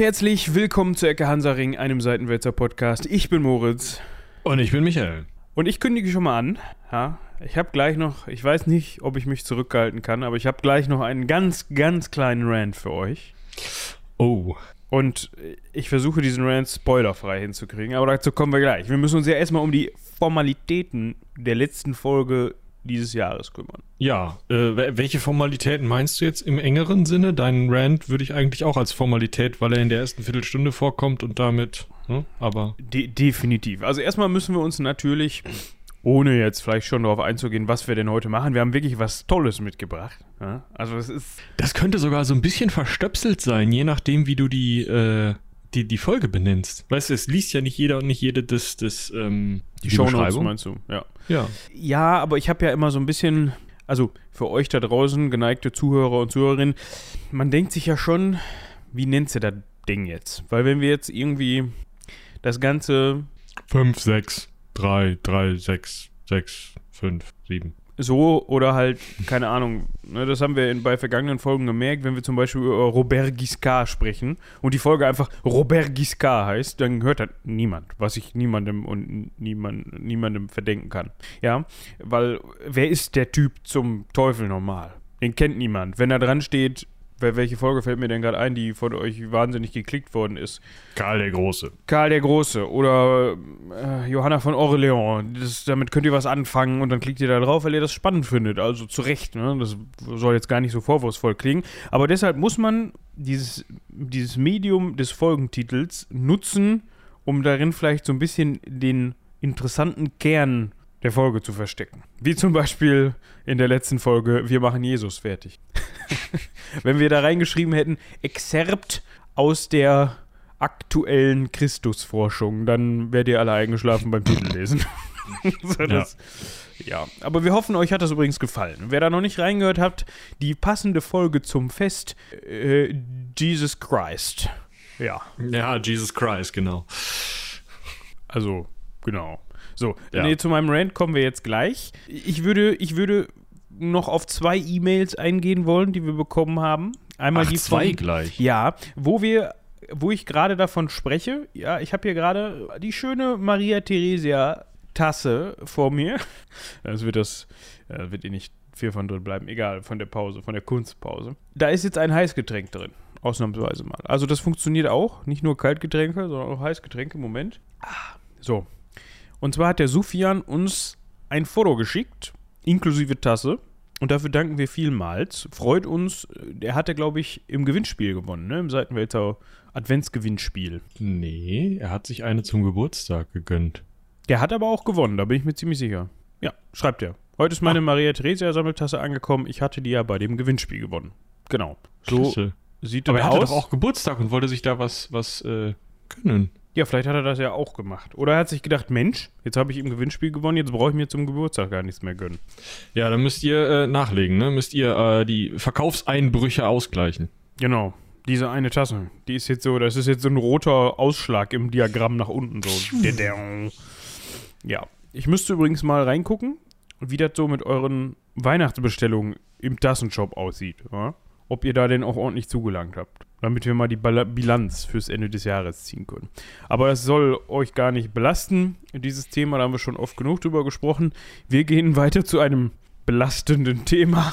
herzlich willkommen zu Ecke Hansaring, einem Seitenwälzer Podcast. Ich bin Moritz. Und ich bin Michael. Und ich kündige schon mal an. Ja, ich habe gleich noch, ich weiß nicht, ob ich mich zurückhalten kann, aber ich habe gleich noch einen ganz, ganz kleinen Rant für euch. Oh. Und ich versuche diesen Rant spoilerfrei hinzukriegen, aber dazu kommen wir gleich. Wir müssen uns ja erstmal um die Formalitäten der letzten Folge dieses Jahres kümmern. Ja, äh, welche Formalitäten meinst du jetzt im engeren Sinne? Deinen Rant würde ich eigentlich auch als Formalität, weil er in der ersten Viertelstunde vorkommt und damit, ne? aber. De definitiv. Also erstmal müssen wir uns natürlich, ohne jetzt vielleicht schon darauf einzugehen, was wir denn heute machen, wir haben wirklich was Tolles mitgebracht. Ja? Also es ist. Das könnte sogar so ein bisschen verstöpselt sein, je nachdem, wie du die, äh, die, die Folge benennst. Weißt du, es liest ja nicht jeder und nicht jede das, das ähm, die, die Shownotes meinst du, ja. Ja. Ja, aber ich habe ja immer so ein bisschen, also für euch da draußen, geneigte Zuhörer und Zuhörerinnen, man denkt sich ja schon, wie nennt sie das Ding jetzt? Weil wenn wir jetzt irgendwie das Ganze 5, 6, 3, 3, 6, 6, 5, 7 so oder halt, keine Ahnung, ne, das haben wir in, bei vergangenen Folgen gemerkt, wenn wir zum Beispiel über Robert Giscard sprechen und die Folge einfach Robert Giscard heißt, dann hört das niemand, was ich niemandem und niemand, niemandem verdenken kann. Ja, weil wer ist der Typ zum Teufel normal? Den kennt niemand. Wenn da dran steht, welche Folge fällt mir denn gerade ein, die von euch wahnsinnig geklickt worden ist? Karl der Große. Karl der Große oder äh, Johanna von Orleans. Das, damit könnt ihr was anfangen und dann klickt ihr da drauf, weil ihr das spannend findet. Also zu Recht. Ne? Das soll jetzt gar nicht so vorwurfsvoll klingen. Aber deshalb muss man dieses, dieses Medium des Folgentitels nutzen, um darin vielleicht so ein bisschen den interessanten Kern der Folge zu verstecken. Wie zum Beispiel in der letzten Folge, wir machen Jesus fertig. Wenn wir da reingeschrieben hätten, Exerpt aus der aktuellen Christusforschung, dann wärt ihr alle eingeschlafen beim Titellesen. so, das, ja. ja, aber wir hoffen, euch hat das übrigens gefallen. Wer da noch nicht reingehört habt, die passende Folge zum Fest äh, Jesus Christ. Ja. Ja, Jesus Christ, genau. Also, genau. So, ja. nee, zu meinem Rant kommen wir jetzt gleich. Ich würde, ich würde noch auf zwei E-Mails eingehen wollen, die wir bekommen haben. Einmal Ach, die zwei von, gleich. Ja, wo wir wo ich gerade davon spreche, ja, ich habe hier gerade die schöne Maria Theresia Tasse vor mir. Das wird das äh, wird ihr nicht viel von drin bleiben, egal, von der Pause, von der Kunstpause. Da ist jetzt ein Heißgetränk drin, ausnahmsweise mal. Also das funktioniert auch, nicht nur Kaltgetränke, sondern auch Heißgetränke. Moment. Ah, so, und zwar hat der Sufian uns ein Foto geschickt, inklusive Tasse. Und dafür danken wir vielmals. Freut uns. Der hatte, glaube ich, im Gewinnspiel gewonnen, ne? Im Seitenwälzer Adventsgewinnspiel. Nee, er hat sich eine zum Geburtstag gegönnt. Der hat aber auch gewonnen, da bin ich mir ziemlich sicher. Ja, schreibt er. Heute ist meine Ach. Maria Theresia Sammeltasse angekommen. Ich hatte die ja bei dem Gewinnspiel gewonnen. Genau. So Klasse. sieht er aus. Aber er hatte doch auch Geburtstag und wollte sich da was, was äh, gönnen. Ja, vielleicht hat er das ja auch gemacht. Oder er hat sich gedacht, Mensch, jetzt habe ich im Gewinnspiel gewonnen, jetzt brauche ich mir zum Geburtstag gar nichts mehr gönnen. Ja, dann müsst ihr äh, nachlegen, ne? Müsst ihr äh, die Verkaufseinbrüche ausgleichen. Genau. Diese eine Tasse, die ist jetzt so, das ist jetzt so ein roter Ausschlag im Diagramm nach unten so. ja. Ich müsste übrigens mal reingucken, wie das so mit euren Weihnachtsbestellungen im Tassenshop aussieht. Ja? Ob ihr da denn auch ordentlich zugelangt habt damit wir mal die Bilanz fürs Ende des Jahres ziehen können. Aber es soll euch gar nicht belasten, dieses Thema, da haben wir schon oft genug drüber gesprochen. Wir gehen weiter zu einem belastenden Thema.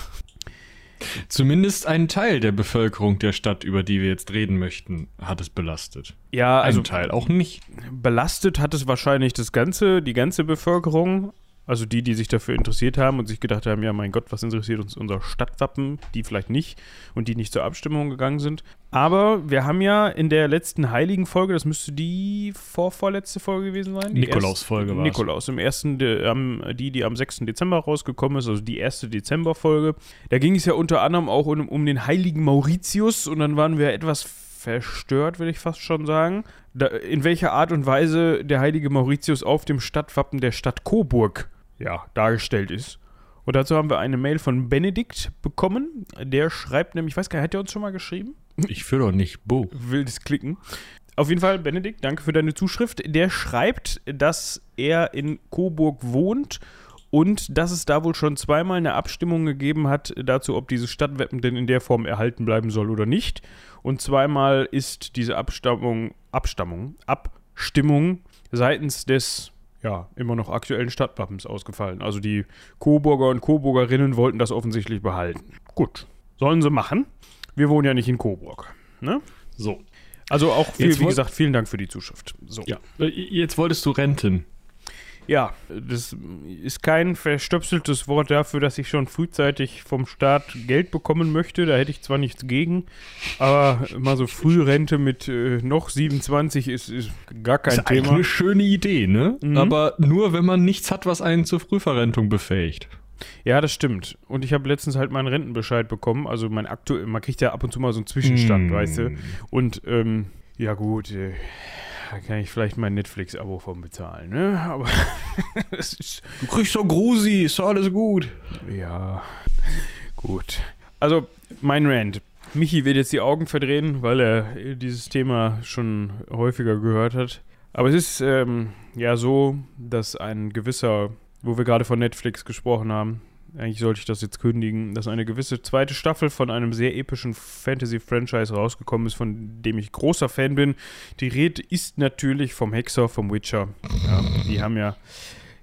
Zumindest ein Teil der Bevölkerung der Stadt, über die wir jetzt reden möchten, hat es belastet. Ja, also ein Teil auch nicht. Belastet hat es wahrscheinlich das ganze, die ganze Bevölkerung, also die, die sich dafür interessiert haben und sich gedacht haben, ja mein Gott, was interessiert uns unser Stadtwappen, die vielleicht nicht und die nicht zur Abstimmung gegangen sind. Aber wir haben ja in der letzten heiligen Folge, das müsste die vorvorletzte Folge gewesen sein. Nikolaus-Folge war Nikolaus, im ersten, die, die am 6. Dezember rausgekommen ist, also die erste Dezember-Folge. Da ging es ja unter anderem auch um, um den heiligen Mauritius und dann waren wir etwas verstört, will ich fast schon sagen. Da, in welcher Art und Weise der heilige Mauritius auf dem Stadtwappen der Stadt Coburg ja, dargestellt ist. Und dazu haben wir eine Mail von Benedikt bekommen. Der schreibt nämlich, ich weiß gar nicht, hat er uns schon mal geschrieben? Ich will doch nicht, Bo. Wildes Klicken. Auf jeden Fall, Benedikt, danke für deine Zuschrift. Der schreibt, dass er in Coburg wohnt und dass es da wohl schon zweimal eine Abstimmung gegeben hat dazu, ob dieses Stadtwappen denn in der Form erhalten bleiben soll oder nicht. Und zweimal ist diese Abstammung, Abstammung, Abstimmung seitens des ja, immer noch aktuellen Stadtwappens ausgefallen. Also die Coburger und Coburgerinnen wollten das offensichtlich behalten. Gut, sollen sie machen. Wir wohnen ja nicht in Coburg. Ne? So. Also auch, viel, wie gesagt, vielen Dank für die Zuschrift. So. Ja. Äh, Jetzt wolltest du renten. Ja, das ist kein verstöpseltes Wort dafür, dass ich schon frühzeitig vom Staat Geld bekommen möchte. Da hätte ich zwar nichts gegen, aber mal so Frührente mit äh, noch 27 ist, ist gar kein ist Thema. eine schöne Idee, ne? Mhm. Aber nur, wenn man nichts hat, was einen zur Frühverrentung befähigt. Ja, das stimmt. Und ich habe letztens halt meinen Rentenbescheid bekommen. Also mein aktuell, man kriegt ja ab und zu mal so einen Zwischenstand, Mm. weißt du. Und ähm, ja gut, äh, da kann ich vielleicht mein Netflix-Abo von bezahlen, ne? Aber ist Du kriegst doch Grusi, ist doch alles gut. Ja, gut. Also, mein Rant. Michi wird jetzt die Augen verdrehen, weil er dieses Thema schon häufiger gehört hat. Aber es ist ähm, ja so, dass ein gewisser, wo wir gerade von Netflix gesprochen haben, eigentlich sollte ich das jetzt kündigen, dass eine gewisse zweite Staffel von einem sehr epischen Fantasy-Franchise rausgekommen ist, von dem ich großer Fan bin. Die Rede ist natürlich vom Hexer, vom Witcher. Ja, die haben ja,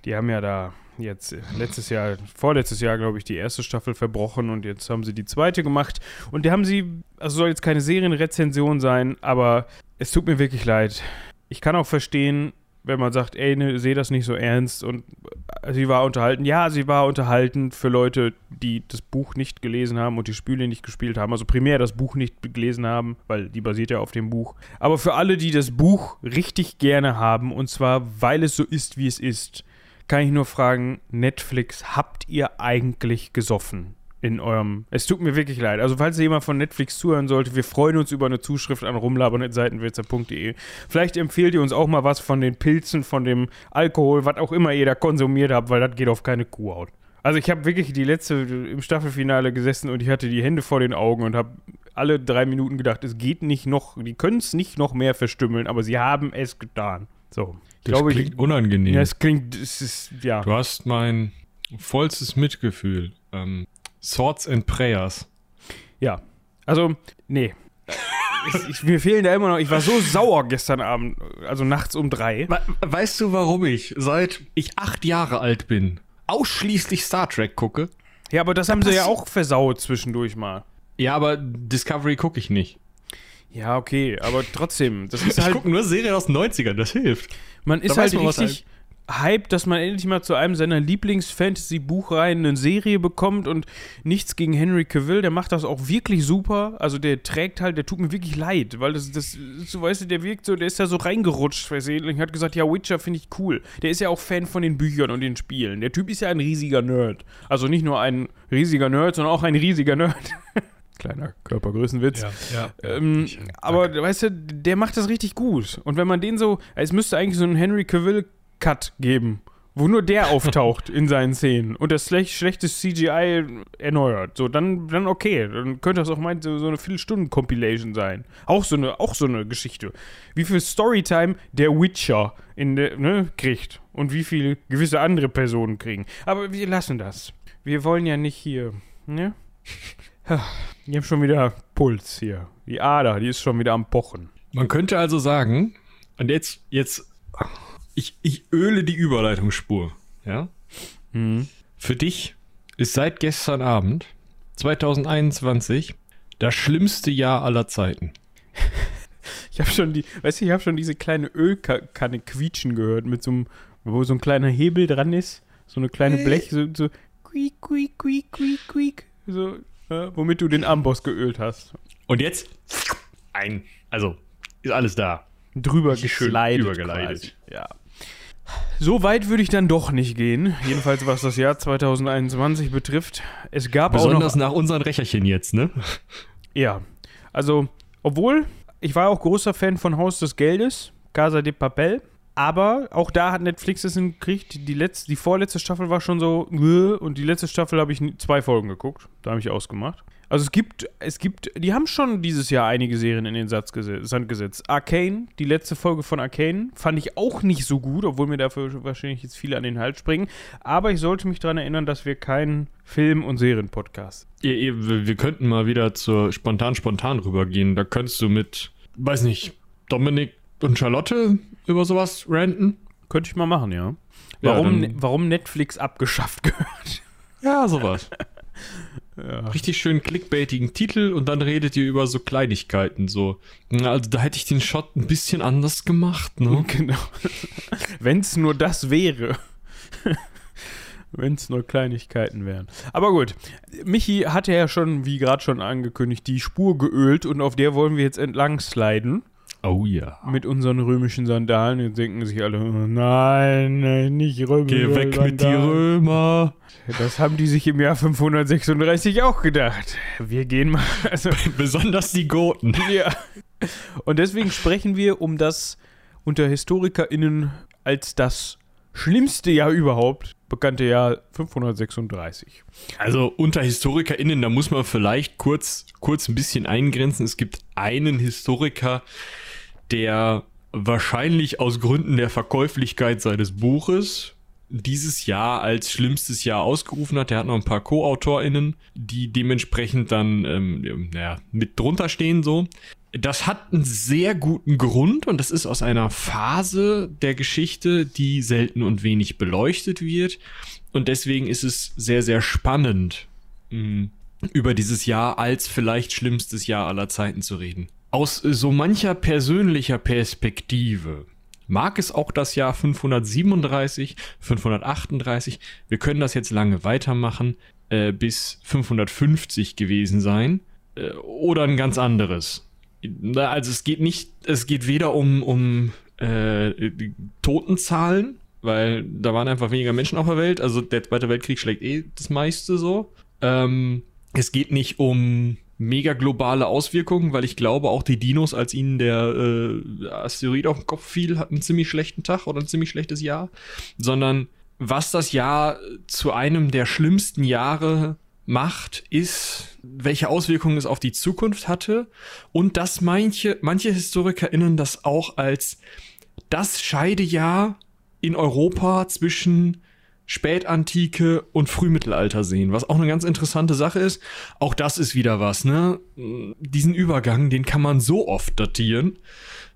die haben ja da jetzt äh, letztes Jahr, vorletztes Jahr, glaube ich, die erste Staffel verbrochen und jetzt haben sie die zweite gemacht. Und die haben sie, also soll jetzt keine Serienrezension sein, aber es tut mir wirklich leid. Ich kann auch verstehen, wenn man sagt, ey, ne, sehe das nicht so ernst und äh, sie war unterhalten. Ja, sie war unterhalten für Leute, die das Buch nicht gelesen haben und die Spiele nicht gespielt haben. Also primär das Buch nicht gelesen haben, weil die basiert ja auf dem Buch. Aber für alle, die das Buch richtig gerne haben und zwar, weil es so ist, wie es ist, kann ich nur fragen, Netflix, habt ihr eigentlich gesoffen? In eurem. Es tut mir wirklich leid. Also, falls jemand von Netflix zuhören sollte, wir freuen uns über eine Zuschrift an rumlabern.seitenwälzer.de. Vielleicht empfehlt ihr uns auch mal was von den Pilzen, von dem Alkohol, was auch immer ihr da konsumiert habt, weil das geht auf keine Kuhhaut. Also, ich habe wirklich die letzte im Staffelfinale gesessen und ich hatte die Hände vor den Augen und habe alle drei Minuten gedacht, es geht nicht noch, die können es nicht noch mehr verstümmeln, aber sie haben es getan. So. Ich Das glaube, ich, klingt unangenehm. ja, es klingt, es ist, ja. Du hast mein vollstes Mitgefühl. Ähm, Swords and Prayers. Ja. Also, nee. ich, ich, mir fehlen da immer noch, ich war so sauer gestern Abend, also nachts um drei. weißt du, warum ich seit ich acht Jahre alt bin ausschließlich Star Trek gucke? Ja, aber das haben sie ja auch versaut zwischendurch mal. Ja, aber Discovery gucke ich nicht. Ja, okay, aber trotzdem, das ist Ich halt, gucke nur Serien aus den 90ern, das hilft. man ist da halt richtig hyped, dass man endlich mal zu einem seiner Lieblings-Fantasy-Buchreihen eine Serie bekommt und nichts gegen Henry Cavill, der macht das auch wirklich super. Also der trägt halt, der tut mir wirklich leid, weil das, das, so weißt du, der wirkt so, der ist da so reingerutscht versehentlich, hat gesagt, ja, Witcher finde ich cool. Der ist ja auch Fan von den Büchern und den Spielen. Der Typ ist ja ein riesiger Nerd. Also nicht nur ein riesiger Nerd, sondern auch ein riesiger Nerd. Kleiner Körpergrößenwitz. ja. Ähm, aber weißt du, der macht das richtig gut. Und wenn man den so, es müsste eigentlich so einen Henry Cavill-Cut geben, wo nur der auftaucht in seinen Szenen und das schlecht, schlechte CGI erneuert. So, dann, dann okay. Dann könnte das auch mal so, so eine Viertelstunden-Compilation sein. Auch so, eine, auch so eine Geschichte. Wie viel Storytime der Witcher in der, ne, kriegt und wie viel gewisse andere Personen kriegen. Aber wir lassen das. Wir wollen ja nicht hier, ne? Ich habe schon wieder Puls hier. Die Ader, die ist schon wieder am Pochen. Man könnte also sagen, und jetzt, jetzt, ich, ich öle die Überleitungsspur, ja? Mhm. Für dich ist seit gestern Abend, 2021, das schlimmste Jahr aller Zeiten. Ich habe schon die, weißt du, ich habe schon diese kleine Ölkanne quietschen gehört mit so einem, wo so ein kleiner Hebel dran ist, so eine kleine Blech, so, so quiek, quiek, quiek, quiek, quiek, so, äh, womit du den Amboss geölt hast. Und jetzt ein, also ist alles da. Drüber geslidet übergeleitet. quasi. Ja. So weit würde ich dann doch nicht gehen. Jedenfalls was das Jahr 2021 betrifft. Es gab auch noch Besonders nach unseren Recherchen jetzt, ne? Ja, also, obwohl, ich war auch großer Fan von Haus des Geldes, Casa de Papel, aber auch da hat Netflix es hingekriegt. Die, letzte, die vorletzte Staffel war schon so, und die letzte Staffel habe ich zwei Folgen geguckt, da habe ich ausgemacht. Also es gibt, es gibt, die haben schon dieses Jahr einige Serien in den Satz gesetzt, Sand gesetzt. Arcane, die letzte Folge von Arcane, fand ich auch nicht so gut, obwohl mir dafür wahrscheinlich jetzt viele an den Hals springen. Aber ich sollte mich daran erinnern, dass wir keinen Film- und Serien-Podcast. Ihr- Wir könnten mal wieder zur spontan-spontan rübergehen. Da könntest du mit, weiß nicht, Dominik und Charlotte über sowas ranten. Könnte ich mal machen, ja. Ja, Warum, dann- warum Netflix abgeschafft gehört. Ja, sowas. Ja. Richtig schön clickbaitigen Titel und dann redet ihr über so Kleinigkeiten. So, also da hätte ich den Shot ein bisschen anders gemacht, ne? Genau. Wenn es nur das wäre. Wenn es nur Kleinigkeiten wären. Aber gut, Michi hatte ja schon, wie gerade schon angekündigt, die Spur geölt und auf der wollen wir jetzt entlang sliden Oh ja. mit unseren römischen Sandalen. Jetzt denken sich alle, nein, nein, nicht römische Geh weg mit die Sandalen. Römer. Das haben die sich im Jahr 536 auch gedacht. Wir gehen mal. Also, Besonders die Goten. ja. Und deswegen sprechen wir um das unter HistorikerInnen als das schlimmste Jahr überhaupt bekannte Jahr 536. Also unter HistorikerInnen, da muss man vielleicht kurz, kurz ein bisschen eingrenzen. Es gibt einen Historiker, der wahrscheinlich aus Gründen der Verkäuflichkeit seines Buches dieses Jahr als schlimmstes Jahr ausgerufen hat. Der hat noch ein paar Co-AutorInnen, die dementsprechend dann ähm, naja, mit drunter stehen so. Das hat einen sehr guten Grund und das ist aus einer Phase der Geschichte, die selten und wenig beleuchtet wird. Und deswegen ist es sehr, sehr spannend, mh, über dieses Jahr als vielleicht schlimmstes Jahr aller Zeiten zu reden. Aus so mancher persönlicher Perspektive mag es auch das Jahr 537, 538, wir können das jetzt lange weitermachen, äh, bis 550 gewesen sein. Äh, oder ein ganz anderes. Also es geht nicht, es geht weder um, um äh, Totenzahlen, weil da waren einfach weniger Menschen auf der Welt. Also der Zweite Weltkrieg schlägt eh das meiste so. Ähm, es geht nicht um mega globale Auswirkungen, weil ich glaube, auch die Dinos, als ihnen der äh, Asteroid auf den Kopf fiel, hatten einen ziemlich schlechten Tag oder ein ziemlich schlechtes Jahr, sondern was das Jahr zu einem der schlimmsten Jahre macht, ist, welche Auswirkungen es auf die Zukunft hatte und dass manche, manche HistorikerInnen das auch als das Scheidejahr in Europa zwischen Spätantike und Frühmittelalter sehen, was auch eine ganz interessante Sache ist. Auch das ist wieder was, ne? Diesen Übergang, den kann man so oft datieren.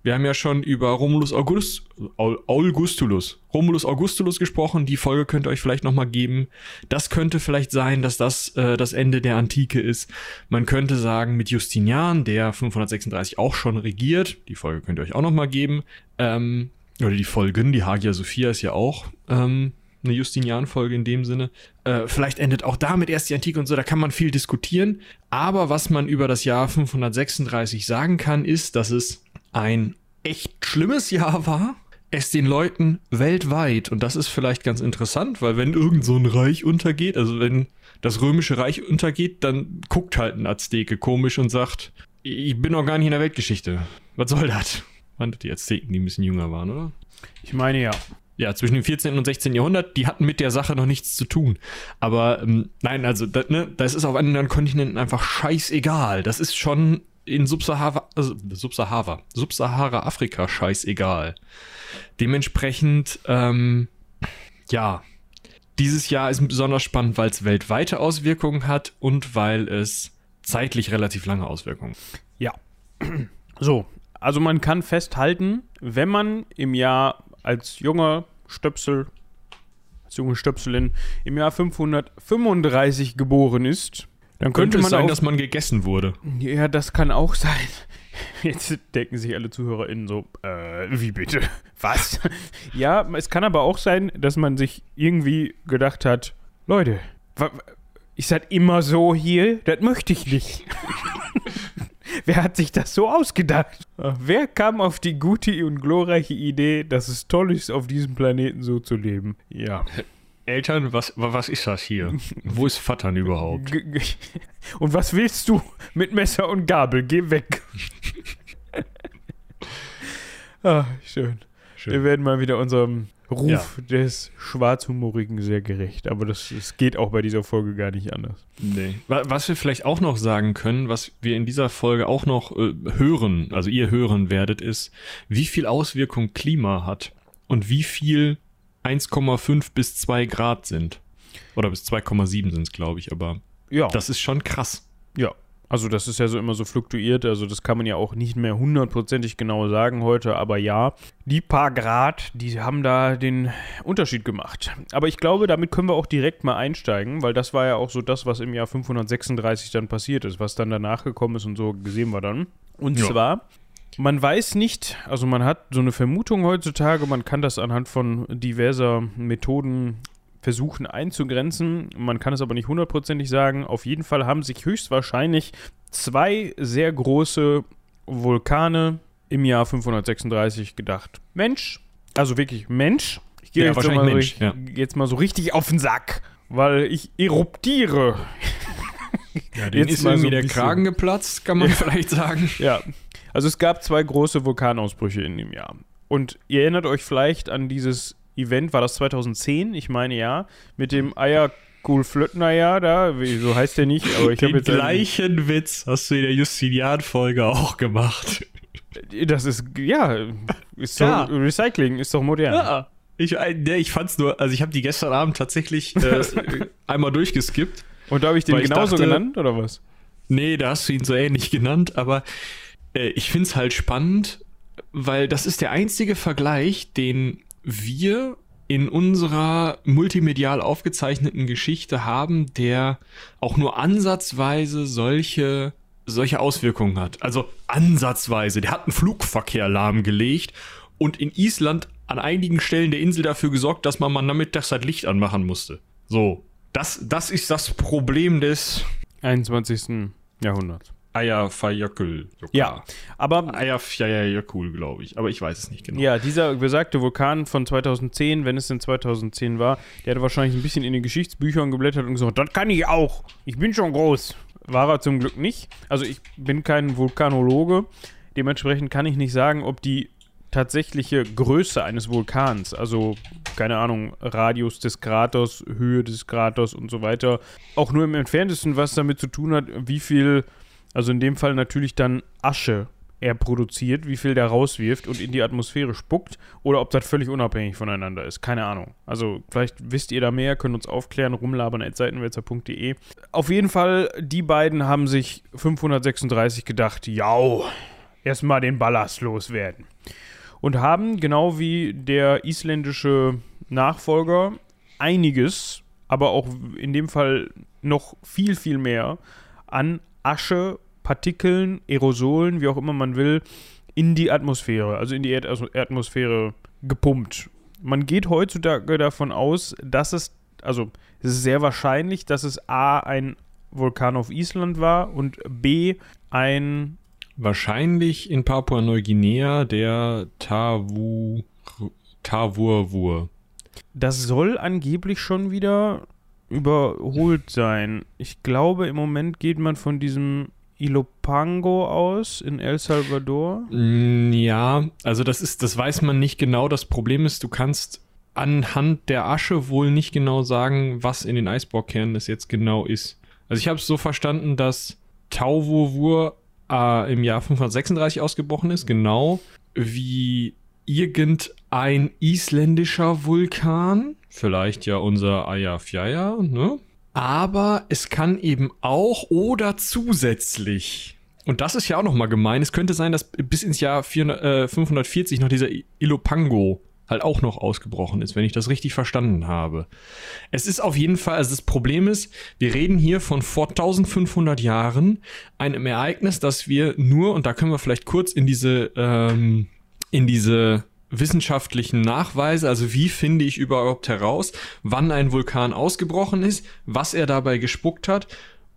Wir haben ja schon über Romulus August, Augustulus, Romulus Augustulus gesprochen. Die Folge könnt ihr euch vielleicht nochmal geben. Das könnte vielleicht sein, dass das äh, das Ende der Antike ist. Man könnte sagen, mit Justinian, der 536 auch schon regiert. Die Folge könnt ihr euch auch nochmal geben. Ähm, oder die Folgen, die Hagia Sophia ist ja auch ähm, eine Justinian-Folge in dem Sinne. Äh, vielleicht endet auch damit erst die Antike und so, da kann man viel diskutieren. Aber was man über das Jahr 536 sagen kann, ist, dass es ein echt schlimmes Jahr war. Es den Leuten weltweit, und das ist vielleicht ganz interessant, weil wenn irgend so ein Reich untergeht, also wenn das römische Reich untergeht, dann guckt halt ein Azteke komisch und sagt, ich bin noch gar nicht in der Weltgeschichte. Was soll das? Waren das die Azteken, die ein bisschen jünger waren, oder? Ich meine ja. ja, zwischen dem 14. und 16. Jahrhundert, die hatten mit der Sache noch nichts zu tun. Aber ähm, nein, also da, ne, das ist auf anderen Kontinenten einfach scheißegal. Das ist schon in Subsahara, also Subsahara, Subsahara-Afrika scheißegal. Dementsprechend, ähm, ja, dieses Jahr ist besonders spannend, weil es weltweite Auswirkungen hat und weil es zeitlich relativ lange Auswirkungen. Ja. So, also man kann festhalten, wenn man im Jahr als junger Stöpsel, als junge Stöpselin im Jahr 535 geboren ist, dann könnte, Könnte es man sein, dass man gegessen wurde. Ja, das kann auch sein. Jetzt denken sich alle ZuhörerInnen so, äh, wie bitte? Was? ja, es kann aber auch sein, dass man sich irgendwie gedacht hat, Leute, ist das immer so hier? Das möchte ich nicht. Wer hat sich das so ausgedacht? Äh, Wer kam auf die gute und glorreiche Idee, dass es toll ist, auf diesem Planeten so zu leben? Ja. Eltern, was, was ist das hier? Wo ist Vattern überhaupt? Und was willst du mit Messer und Gabel? Geh weg. ah, schön. Wir werden mal wieder unserem Ruf Ja. des Schwarzhumorigen sehr gerecht. Aber das, das geht auch bei dieser Folge gar nicht anders. Nee. Wa- Was wir vielleicht auch noch sagen können, was wir in dieser Folge auch noch äh, hören, also ihr hören werdet, ist, wie viel Auswirkung Klima hat und wie viel 1,5 bis 2 Grad sind. Oder bis 2,7 sind es, glaube ich, aber Ja. das ist schon krass. Ja, also das ist ja so immer so fluktuiert, also das kann man ja auch nicht mehr hundertprozentig genau sagen heute, aber ja, die paar Grad, die haben da den Unterschied gemacht. Aber ich glaube, damit können wir auch direkt mal einsteigen, weil das war ja auch so das, was im Jahr 536 dann passiert ist, was dann danach gekommen ist und so gesehen wir dann. Und Ja. zwar, man weiß nicht, also man hat so eine Vermutung heutzutage, man kann das anhand von diverser Methoden versuchen einzugrenzen. Man kann es aber nicht hundertprozentig sagen. Auf jeden Fall haben sich höchstwahrscheinlich zwei sehr große Vulkane im Jahr 536 gedacht. Mensch, also wirklich Mensch. Ich gehe Ja, jetzt, so mal, Mensch, so, ja. jetzt mal so richtig auf den Sack, weil ich eruptiere. Ja, denen ist irgendwie der Kragen geplatzt, kann man vielleicht sagen. Ja, also es gab zwei große Vulkanausbrüche in dem Jahr. Und ihr erinnert euch vielleicht an dieses Event, war das 2010? Ich meine ja, mit dem Eierkool Flöttner da, wie, so heißt der nicht, aber ich habe Den jetzt. einen- gleichen Witz hast du in der Justinian-Folge auch gemacht. Das ist, ja, ist doch, Ja. Recycling ist doch modern. Ja. Ich, äh, nee, ich fand's nur, also ich habe die gestern Abend tatsächlich äh, einmal durchgeskippt. Und da habe ich den Weil ich genauso dachte- genannt, oder was? Nee, da hast du ihn so ähnlich genannt, aber äh, ich find's halt spannend, weil das ist der einzige Vergleich, den wir in unserer multimedial aufgezeichneten Geschichte haben, der auch nur ansatzweise solche solche Auswirkungen hat. Also ansatzweise. Der hat einen Flugverkehr lahmgelegt und in Island an einigen Stellen der Insel dafür gesorgt, dass man mal nachmittags das Licht anmachen musste. So. Das, das ist das Problem des 21. Jahrhunderts. Eierfeierkel. Ja, aber Eierfeierkel, glaube ich. Aber ich weiß es nicht genau. Ja, dieser besagte Vulkan von 2010, wenn es denn 2010 war, der hatte wahrscheinlich ein bisschen in den Geschichtsbüchern geblättert und gesagt, das kann ich auch. Ich bin schon groß. War er zum Glück nicht. Also ich bin kein Vulkanologe. Dementsprechend kann ich nicht sagen, ob die tatsächliche Größe eines Vulkans, also keine Ahnung, Radius des Kraters, Höhe des Kraters und so weiter, auch nur im entferntesten was damit zu tun hat, wie viel, also in dem Fall natürlich dann Asche er produziert, wie viel der rauswirft und in die Atmosphäre spuckt oder ob das völlig unabhängig voneinander ist. Keine Ahnung. Also vielleicht wisst ihr da mehr, könnt uns aufklären, rumlabern seitenwälzer.de. Auf jeden Fall, die beiden haben sich 536 gedacht, jau, erstmal den Ballast loswerden. Und haben, genau wie der isländische Nachfolger, einiges, aber auch in dem Fall noch viel, viel mehr an Asche, Partikeln, Aerosolen, wie auch immer man will, in die Atmosphäre, also in die Erdatmosphäre gepumpt. Man geht heutzutage davon aus, dass es, also es ist sehr wahrscheinlich, dass es A, ein Vulkan auf Island war und B, ein Wahrscheinlich in Papua-Neuguinea der Tavu, Tavurvur. Das soll angeblich schon wieder überholt sein. Ich glaube, im Moment geht man von diesem Ilopango aus in El Salvador. Mm, Ja, also das ist, das weiß man nicht genau. Das Problem ist, du kannst anhand der Asche wohl nicht genau sagen, was in den Eisbohrkernen das jetzt genau ist. Also ich habe es so verstanden, dass Tauvurvur äh, im Jahr 536 ausgebrochen ist, genau wie irgendein isländischer Vulkan, vielleicht ja unser Eyjafjalla, ne? Aber es kann eben auch oder zusätzlich und das ist ja auch nochmal gemein. Es könnte sein, dass bis ins Jahr 400, äh, 540 noch dieser Ilopango halt auch noch ausgebrochen ist, wenn ich das richtig verstanden habe. Es ist auf jeden Fall, also das Problem ist, wir reden hier von vor 1500 Jahren, einem Ereignis, das wir nur, und da können wir vielleicht kurz in diese, ähm, in diese wissenschaftlichen Nachweise, also wie finde ich überhaupt heraus, wann ein Vulkan ausgebrochen ist, was er dabei gespuckt hat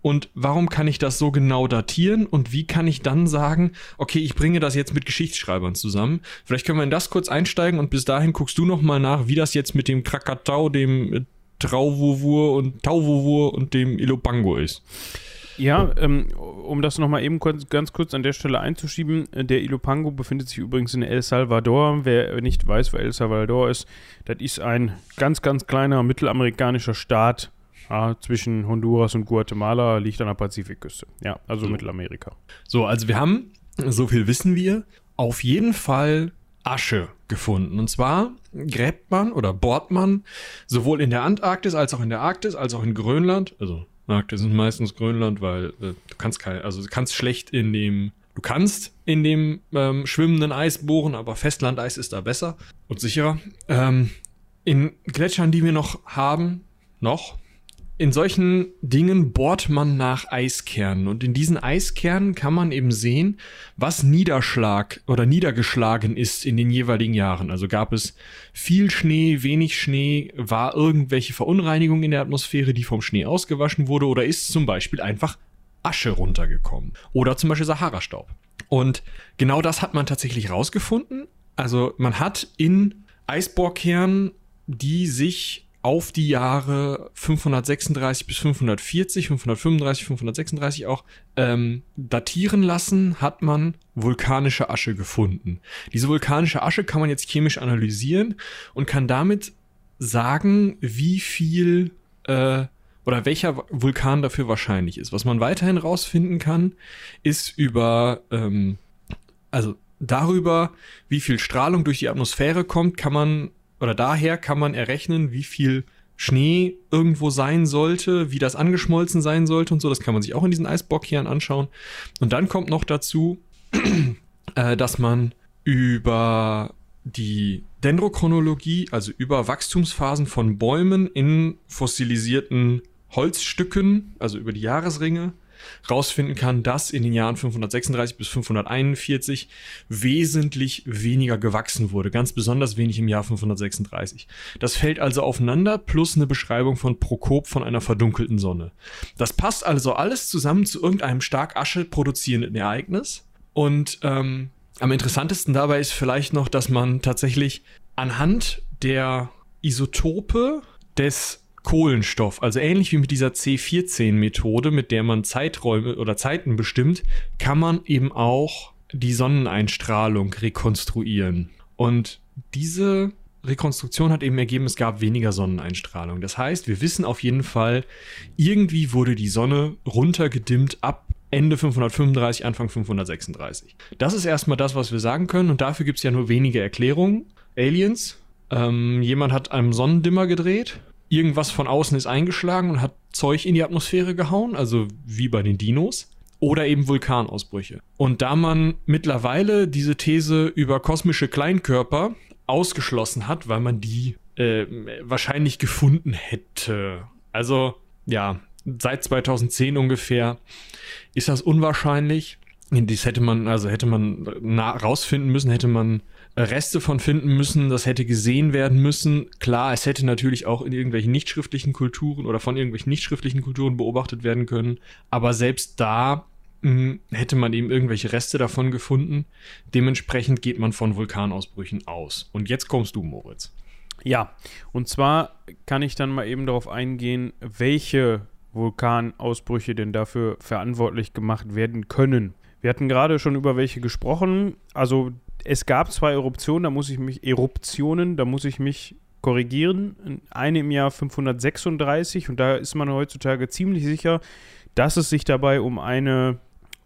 und warum kann ich das so genau datieren und wie kann ich dann sagen, okay, ich bringe das jetzt mit Geschichtsschreibern zusammen. Vielleicht können wir in das kurz einsteigen und bis dahin guckst du noch mal nach, wie das jetzt mit dem Krakatau, dem Trauwurwur und Tauwurwur und dem Ilopango ist. Ja, ähm, um das nochmal eben kurz, ganz kurz an der Stelle einzuschieben, äh, der Ilopango befindet sich übrigens in El Salvador. Wer nicht weiß, wo El Salvador ist, das ist ein ganz, ganz kleiner mittelamerikanischer Staat ja, zwischen Honduras und Guatemala, liegt an der Pazifikküste. Ja, also so. Mittelamerika. So, also wir haben, so viel wissen wir, auf jeden Fall Asche gefunden. Und zwar gräbt man oder bohrt man sowohl in der Antarktis als auch in der Arktis, als auch in Grönland, also Arktis ist meistens Grönland, weil äh, du kannst kein, also du kannst schlecht in dem, du kannst in dem ähm, schwimmenden Eis bohren, aber Festlandeis ist da besser und sicherer. Ähm, in Gletschern, die wir noch haben, noch, in solchen Dingen bohrt man nach Eiskernen und in diesen Eiskernen kann man eben sehen, was Niederschlag oder niedergeschlagen ist in den jeweiligen Jahren. Also gab es viel Schnee, wenig Schnee, war irgendwelche Verunreinigung in der Atmosphäre, die vom Schnee ausgewaschen wurde oder ist zum Beispiel einfach Asche runtergekommen oder zum Beispiel Sahara-Staub. Und genau das hat man tatsächlich rausgefunden. Also man hat in Eisbohrkernen, die sich auf die Jahre 536 bis 540, 535, 536 auch ähm, datieren lassen, hat man vulkanische Asche gefunden. Diese vulkanische Asche kann man jetzt chemisch analysieren und kann damit sagen, wie viel äh, oder welcher Vulkan dafür wahrscheinlich ist. Was man weiterhin rausfinden kann, ist über, ähm, also darüber, wie viel Strahlung durch die Atmosphäre kommt, kann man oder daher kann man errechnen, wie viel Schnee irgendwo sein sollte, wie das angeschmolzen sein sollte und so. Das kann man sich auch in diesen Eisbockkernen anschauen. Und dann kommt noch dazu, äh, dass man über die Dendrochronologie, also über Wachstumsphasen von Bäumen in fossilisierten Holzstücken, also über die Jahresringe, rausfinden kann, dass in den Jahren 536 bis 541 wesentlich weniger gewachsen wurde, ganz besonders wenig im Jahr 536. Das fällt also aufeinander plus eine Beschreibung von Prokop von einer verdunkelten Sonne. Das passt also alles zusammen zu irgendeinem stark Asche produzierenden Ereignis und ähm, am interessantesten dabei ist vielleicht noch, dass man tatsächlich anhand der Isotope des Kohlenstoff. Also ähnlich wie mit dieser C14-Methode, mit der man Zeiträume oder Zeiten bestimmt, kann man eben auch die Sonneneinstrahlung rekonstruieren. Und diese Rekonstruktion hat eben ergeben, es gab weniger Sonneneinstrahlung. Das heißt, wir wissen auf jeden Fall, irgendwie wurde die Sonne runtergedimmt ab Ende 535, Anfang 536. Das ist erstmal das, was wir sagen können. Und dafür gibt es ja nur wenige Erklärungen. Aliens. Ähm, jemand hat einem Sonnendimmer gedreht irgendwas von außen ist eingeschlagen und hat Zeug in die Atmosphäre gehauen, also wie bei den Dinos. Oder eben Vulkanausbrüche. Und da man mittlerweile diese These über kosmische Kleinkörper ausgeschlossen hat, weil man die äh, wahrscheinlich gefunden hätte. Also ja, seit 2010 ungefähr ist das unwahrscheinlich. Das hätte man, also hätte man rausfinden müssen, hätte man Reste von finden müssen, das hätte gesehen werden müssen. Klar, es hätte natürlich auch in irgendwelchen nichtschriftlichen Kulturen oder von irgendwelchen nichtschriftlichen Kulturen beobachtet werden können, aber selbst da mh, hm, hätte man eben irgendwelche Reste davon gefunden. Dementsprechend geht man von Vulkanausbrüchen aus. Und jetzt kommst du, Moritz. Ja, und zwar kann ich dann mal eben darauf eingehen, welche Vulkanausbrüche denn dafür verantwortlich gemacht werden können. Wir hatten gerade schon über welche gesprochen. Also es gab zwei Eruptionen, da muss ich mich, Eruptionen, da muss ich mich korrigieren. Eine im Jahr 536 und da ist man heutzutage ziemlich sicher, dass es sich dabei um eine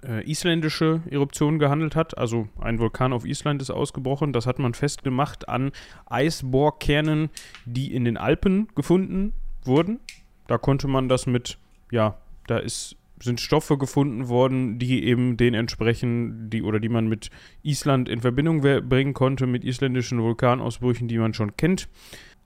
äh, isländische Eruption gehandelt hat. Also ein Vulkan auf Island ist ausgebrochen. Das hat man festgemacht an Eisbohrkernen, die in den Alpen gefunden wurden. Da konnte man das mit, ja, da ist sind Stoffe gefunden worden, die eben den entsprechen, die oder die man mit Island in Verbindung bringen konnte, mit isländischen Vulkanausbrüchen, die man schon kennt.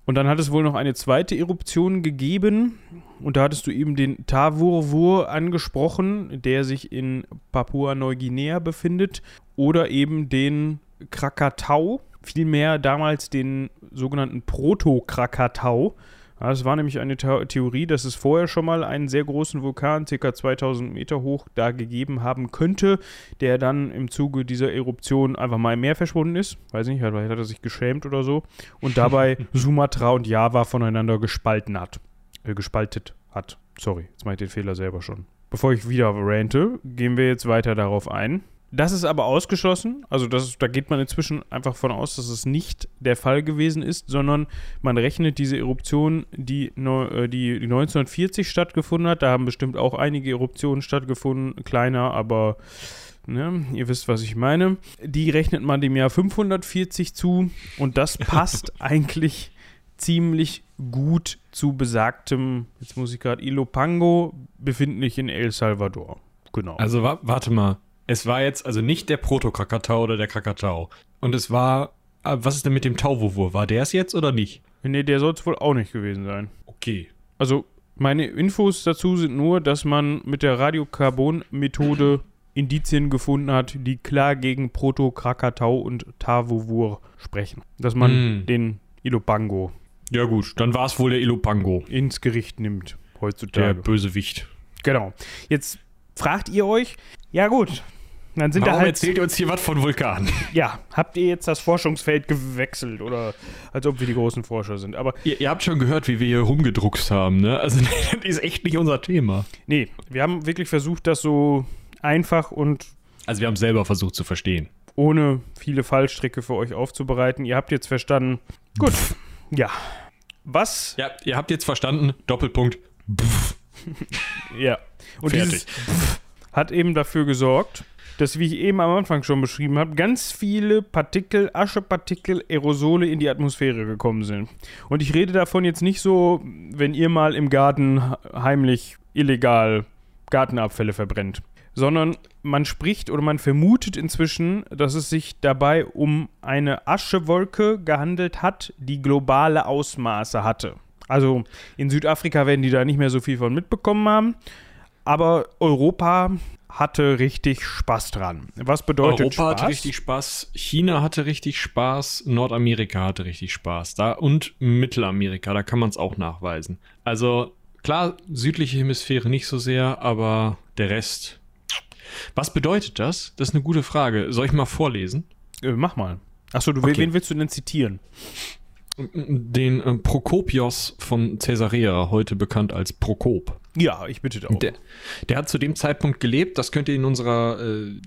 Und dann hat es wohl noch eine zweite Eruption gegeben. Und da hattest du eben den Tavurvur angesprochen, der sich in Papua-Neuguinea befindet. Oder eben den Krakatau, vielmehr damals den sogenannten Proto-Krakatau. Es war nämlich eine The Theorie, dass es vorher schon mal einen sehr großen Vulkan, ca. 2000 Meter hoch, da gegeben haben könnte, der dann im Zuge dieser Eruption einfach mal im Meer verschwunden ist. Weiß nicht, vielleicht hat er sich geschämt oder so. Und dabei Sumatra und Java voneinander gespalten hat. Äh, gespaltet hat. Sorry, jetzt mache ich den Fehler selber schon. bevor ich wieder rante, gehen wir jetzt weiter darauf ein. Das ist aber ausgeschlossen. Also das, da geht man inzwischen einfach von aus, dass es nicht der Fall gewesen ist, sondern man rechnet diese Eruption, die, äh, die 1940 stattgefunden hat. Da haben bestimmt auch einige Eruptionen stattgefunden, kleiner, aber ne, ihr wisst, was ich meine. Die rechnet man dem Jahr 540 zu und das passt eigentlich ziemlich gut zu besagtem, jetzt muss ich gerade, Ilopango, befindlich in El Salvador. Genau. Also wa warte mal es war jetzt also nicht der Proto-Krakatau oder der Krakatau. Und es war, ah, was ist denn mit dem Tauwurwur? War der es jetzt oder nicht? Nee, der soll es wohl auch nicht gewesen sein. Okay. Also, meine Infos dazu sind nur, dass man mit der Radiokarbon-Methode Indizien gefunden hat, die klar gegen Proto-Krakatau und Tawuwur sprechen. Dass man mm. den Ilopango. Ja, gut, dann war es wohl der Ilopango. Ins Gericht nimmt heutzutage. Der Bösewicht. Genau. Jetzt fragt ihr euch, ja gut, dann sind Warum da halt, erzählt ihr uns hier was von Vulkanen? Ja, habt ihr jetzt das Forschungsfeld gewechselt oder als ob wir die großen Forscher sind. Aber ihr, ihr habt schon gehört, wie wir hier rumgedruckst haben, ne? Also das ist echt nicht unser Thema. Nee, wir haben wirklich versucht, das so einfach und also wir haben selber versucht zu verstehen. Ohne viele Fallstricke für euch aufzubereiten. Ihr habt jetzt verstanden. Gut. Pff. Ja. Was? Ja, ihr habt jetzt verstanden. Doppelpunkt. Ja. Und Fertig. hat eben dafür gesorgt, dass, wie ich eben am Anfang schon beschrieben habe, ganz viele Partikel, Aschepartikel, Aerosole in die Atmosphäre gekommen sind. Und ich rede davon jetzt nicht so, wenn ihr mal im Garten heimlich illegal Gartenabfälle verbrennt, sondern man spricht oder man vermutet inzwischen, dass es sich dabei um eine Aschewolke gehandelt hat, die globale Ausmaße hatte. Also in Südafrika werden die da nicht mehr so viel von mitbekommen haben. Aber Europa hatte richtig Spaß dran. Was bedeutet Europa Spaß? hatte richtig Spaß, China hatte richtig Spaß, Nordamerika hatte richtig Spaß. Da und Mittelamerika, da kann man es auch nachweisen. Also klar, südliche Hemisphäre nicht so sehr, aber der Rest. Was bedeutet das? Das ist eine gute Frage. Soll ich mal vorlesen? Äh, mach mal. Achso, du, okay. wen willst du denn zitieren? Den äh, Prokopios von Caesarea, heute bekannt als Prokop. Ja, ich bitte darum. Der, der, hat zu dem Zeitpunkt gelebt, das könnt ihr in unserer äh,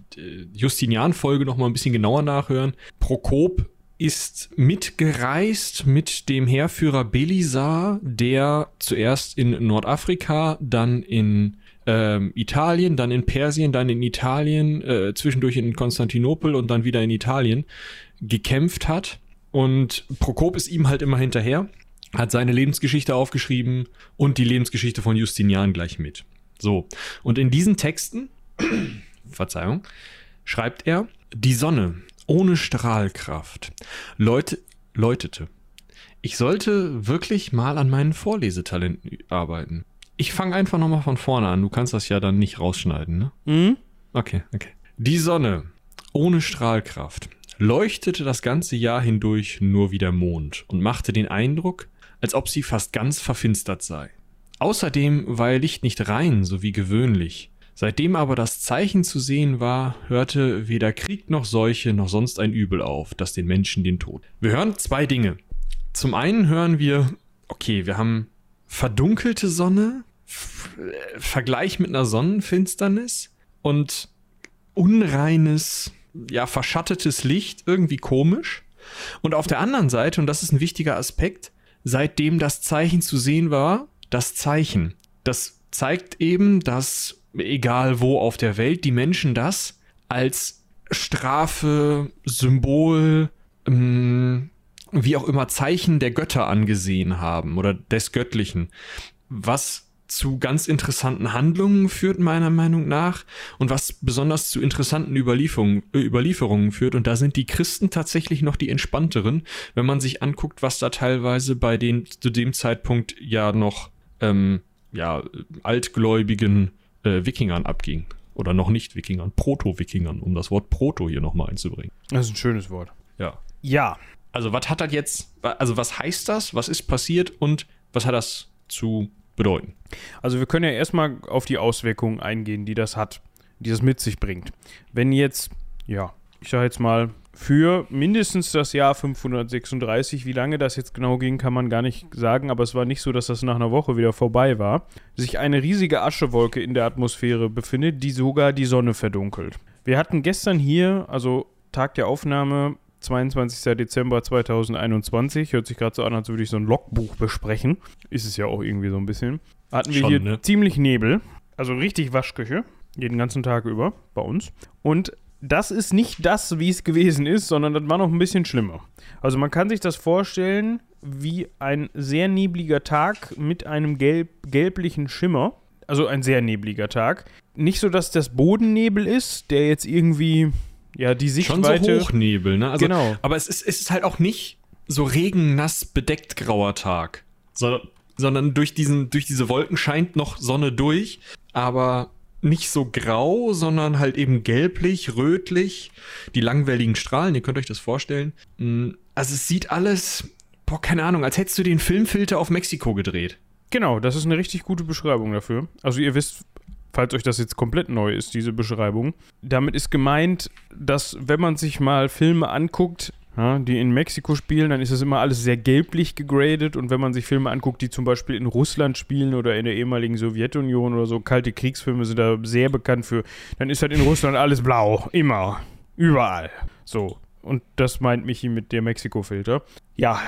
Justinian-Folge nochmal ein bisschen genauer nachhören. Prokop ist mitgereist mit dem Heerführer Belisar, der zuerst in Nordafrika, dann in ähm, Italien, dann in Persien, dann in Italien, äh, zwischendurch in Konstantinopel und dann wieder in Italien gekämpft hat. Und Prokop ist ihm halt immer hinterher hat seine Lebensgeschichte aufgeschrieben und die Lebensgeschichte von Justinian gleich mit. So, und in diesen Texten, Verzeihung, schreibt er, die Sonne ohne Strahlkraft läut, läutete. Ich sollte wirklich mal an meinen Vorlesetalenten arbeiten. Ich fange einfach nochmal von vorne an. Du kannst das ja dann nicht rausschneiden, ne? Mhm. Okay, okay. Die Sonne ohne Strahlkraft leuchtete das ganze Jahr hindurch nur wie der Mond und machte den Eindruck, als ob sie fast ganz verfinstert sei. Außerdem war ihr Licht nicht rein, so wie gewöhnlich. Seitdem aber das Zeichen zu sehen war, hörte weder Krieg noch Seuche noch sonst ein Übel auf, das den Menschen den Tod. Wir hören zwei Dinge. Zum einen hören wir, okay, wir haben verdunkelte Sonne, Vergleich mit einer Sonnenfinsternis und unreines, ja, verschattetes Licht, irgendwie komisch. Und auf der anderen Seite, und das ist ein wichtiger Aspekt, seitdem das Zeichen zu sehen war, das Zeichen. Das zeigt eben, dass egal wo auf der Welt die Menschen das als Strafe, Symbol, ähm, wie auch immer Zeichen der Götter angesehen haben oder des Göttlichen. Was zu ganz interessanten Handlungen führt, meiner Meinung nach, und was besonders zu interessanten Überlieferungen, äh, Überlieferungen führt. Und da sind die Christen tatsächlich noch die entspannteren, wenn man sich anguckt, was da teilweise bei den zu dem Zeitpunkt ja noch ähm, ja, altgläubigen äh, Wikingern abging. Oder noch nicht Wikingern, Proto-Wikingern, um das Wort Proto hier nochmal einzubringen. Das ist ein schönes Wort. Ja. Ja. Also, was hat das jetzt, also was heißt das, was ist passiert und was hat das zu bedeuten? Also wir können ja erstmal auf die Auswirkungen eingehen, die das hat, die das mit sich bringt. Wenn jetzt, ja, ich sage jetzt mal, für mindestens das Jahr 536. Wie lange das jetzt genau ging, kann man gar nicht sagen, aber es war nicht so, dass das nach einer Woche wieder vorbei war. Sich eine riesige Aschewolke in der Atmosphäre befindet, die sogar die Sonne verdunkelt. Wir hatten gestern hier, also Tag der Aufnahme, 22. Dezember 2021. Hört sich gerade so an, als würde ich so ein Logbuch besprechen. Ist es ja auch irgendwie so ein bisschen. Hatten wir Schon, hier ne? ziemlich Nebel. Also richtig Waschküche. Jeden ganzen Tag über bei uns. Und das ist nicht das, wie es gewesen ist, sondern das war noch ein bisschen schlimmer. Also man kann sich das vorstellen wie ein sehr nebliger Tag mit einem gelb gelblichen Schimmer. Also ein sehr nebliger Tag. Nicht so, dass das Bodennebel ist, der jetzt irgendwie ja die Schon so Sichtweite Hochnebel, ne? Also, Genau. Aber es ist, es ist halt auch nicht so regennass bedeckt grauer Tag, sondern, sondern durch, diesen, durch diese Wolken scheint noch Sonne durch, aber nicht so grau, sondern halt eben gelblich, rötlich, die langwelligen Strahlen, ihr könnt euch das vorstellen. Mm, Also es sieht alles, boah, keine Ahnung, als hättest du den Filmfilter auf Mexiko gedreht. Genau, das ist eine richtig gute Beschreibung dafür. Also ihr wisst, falls euch das jetzt komplett neu ist, diese Beschreibung. Damit ist gemeint, dass wenn man sich mal Filme anguckt, ja, die in Mexiko spielen, dann ist das immer alles sehr gelblich gegradet. Und wenn man sich Filme anguckt, die zum Beispiel in Russland spielen oder in der ehemaligen Sowjetunion oder so, kalte Kriegsfilme sind da sehr bekannt für, dann ist halt in Russland alles blau. Immer. Überall. So. Und das meint Michi mit der Mexiko-Filter. Ja,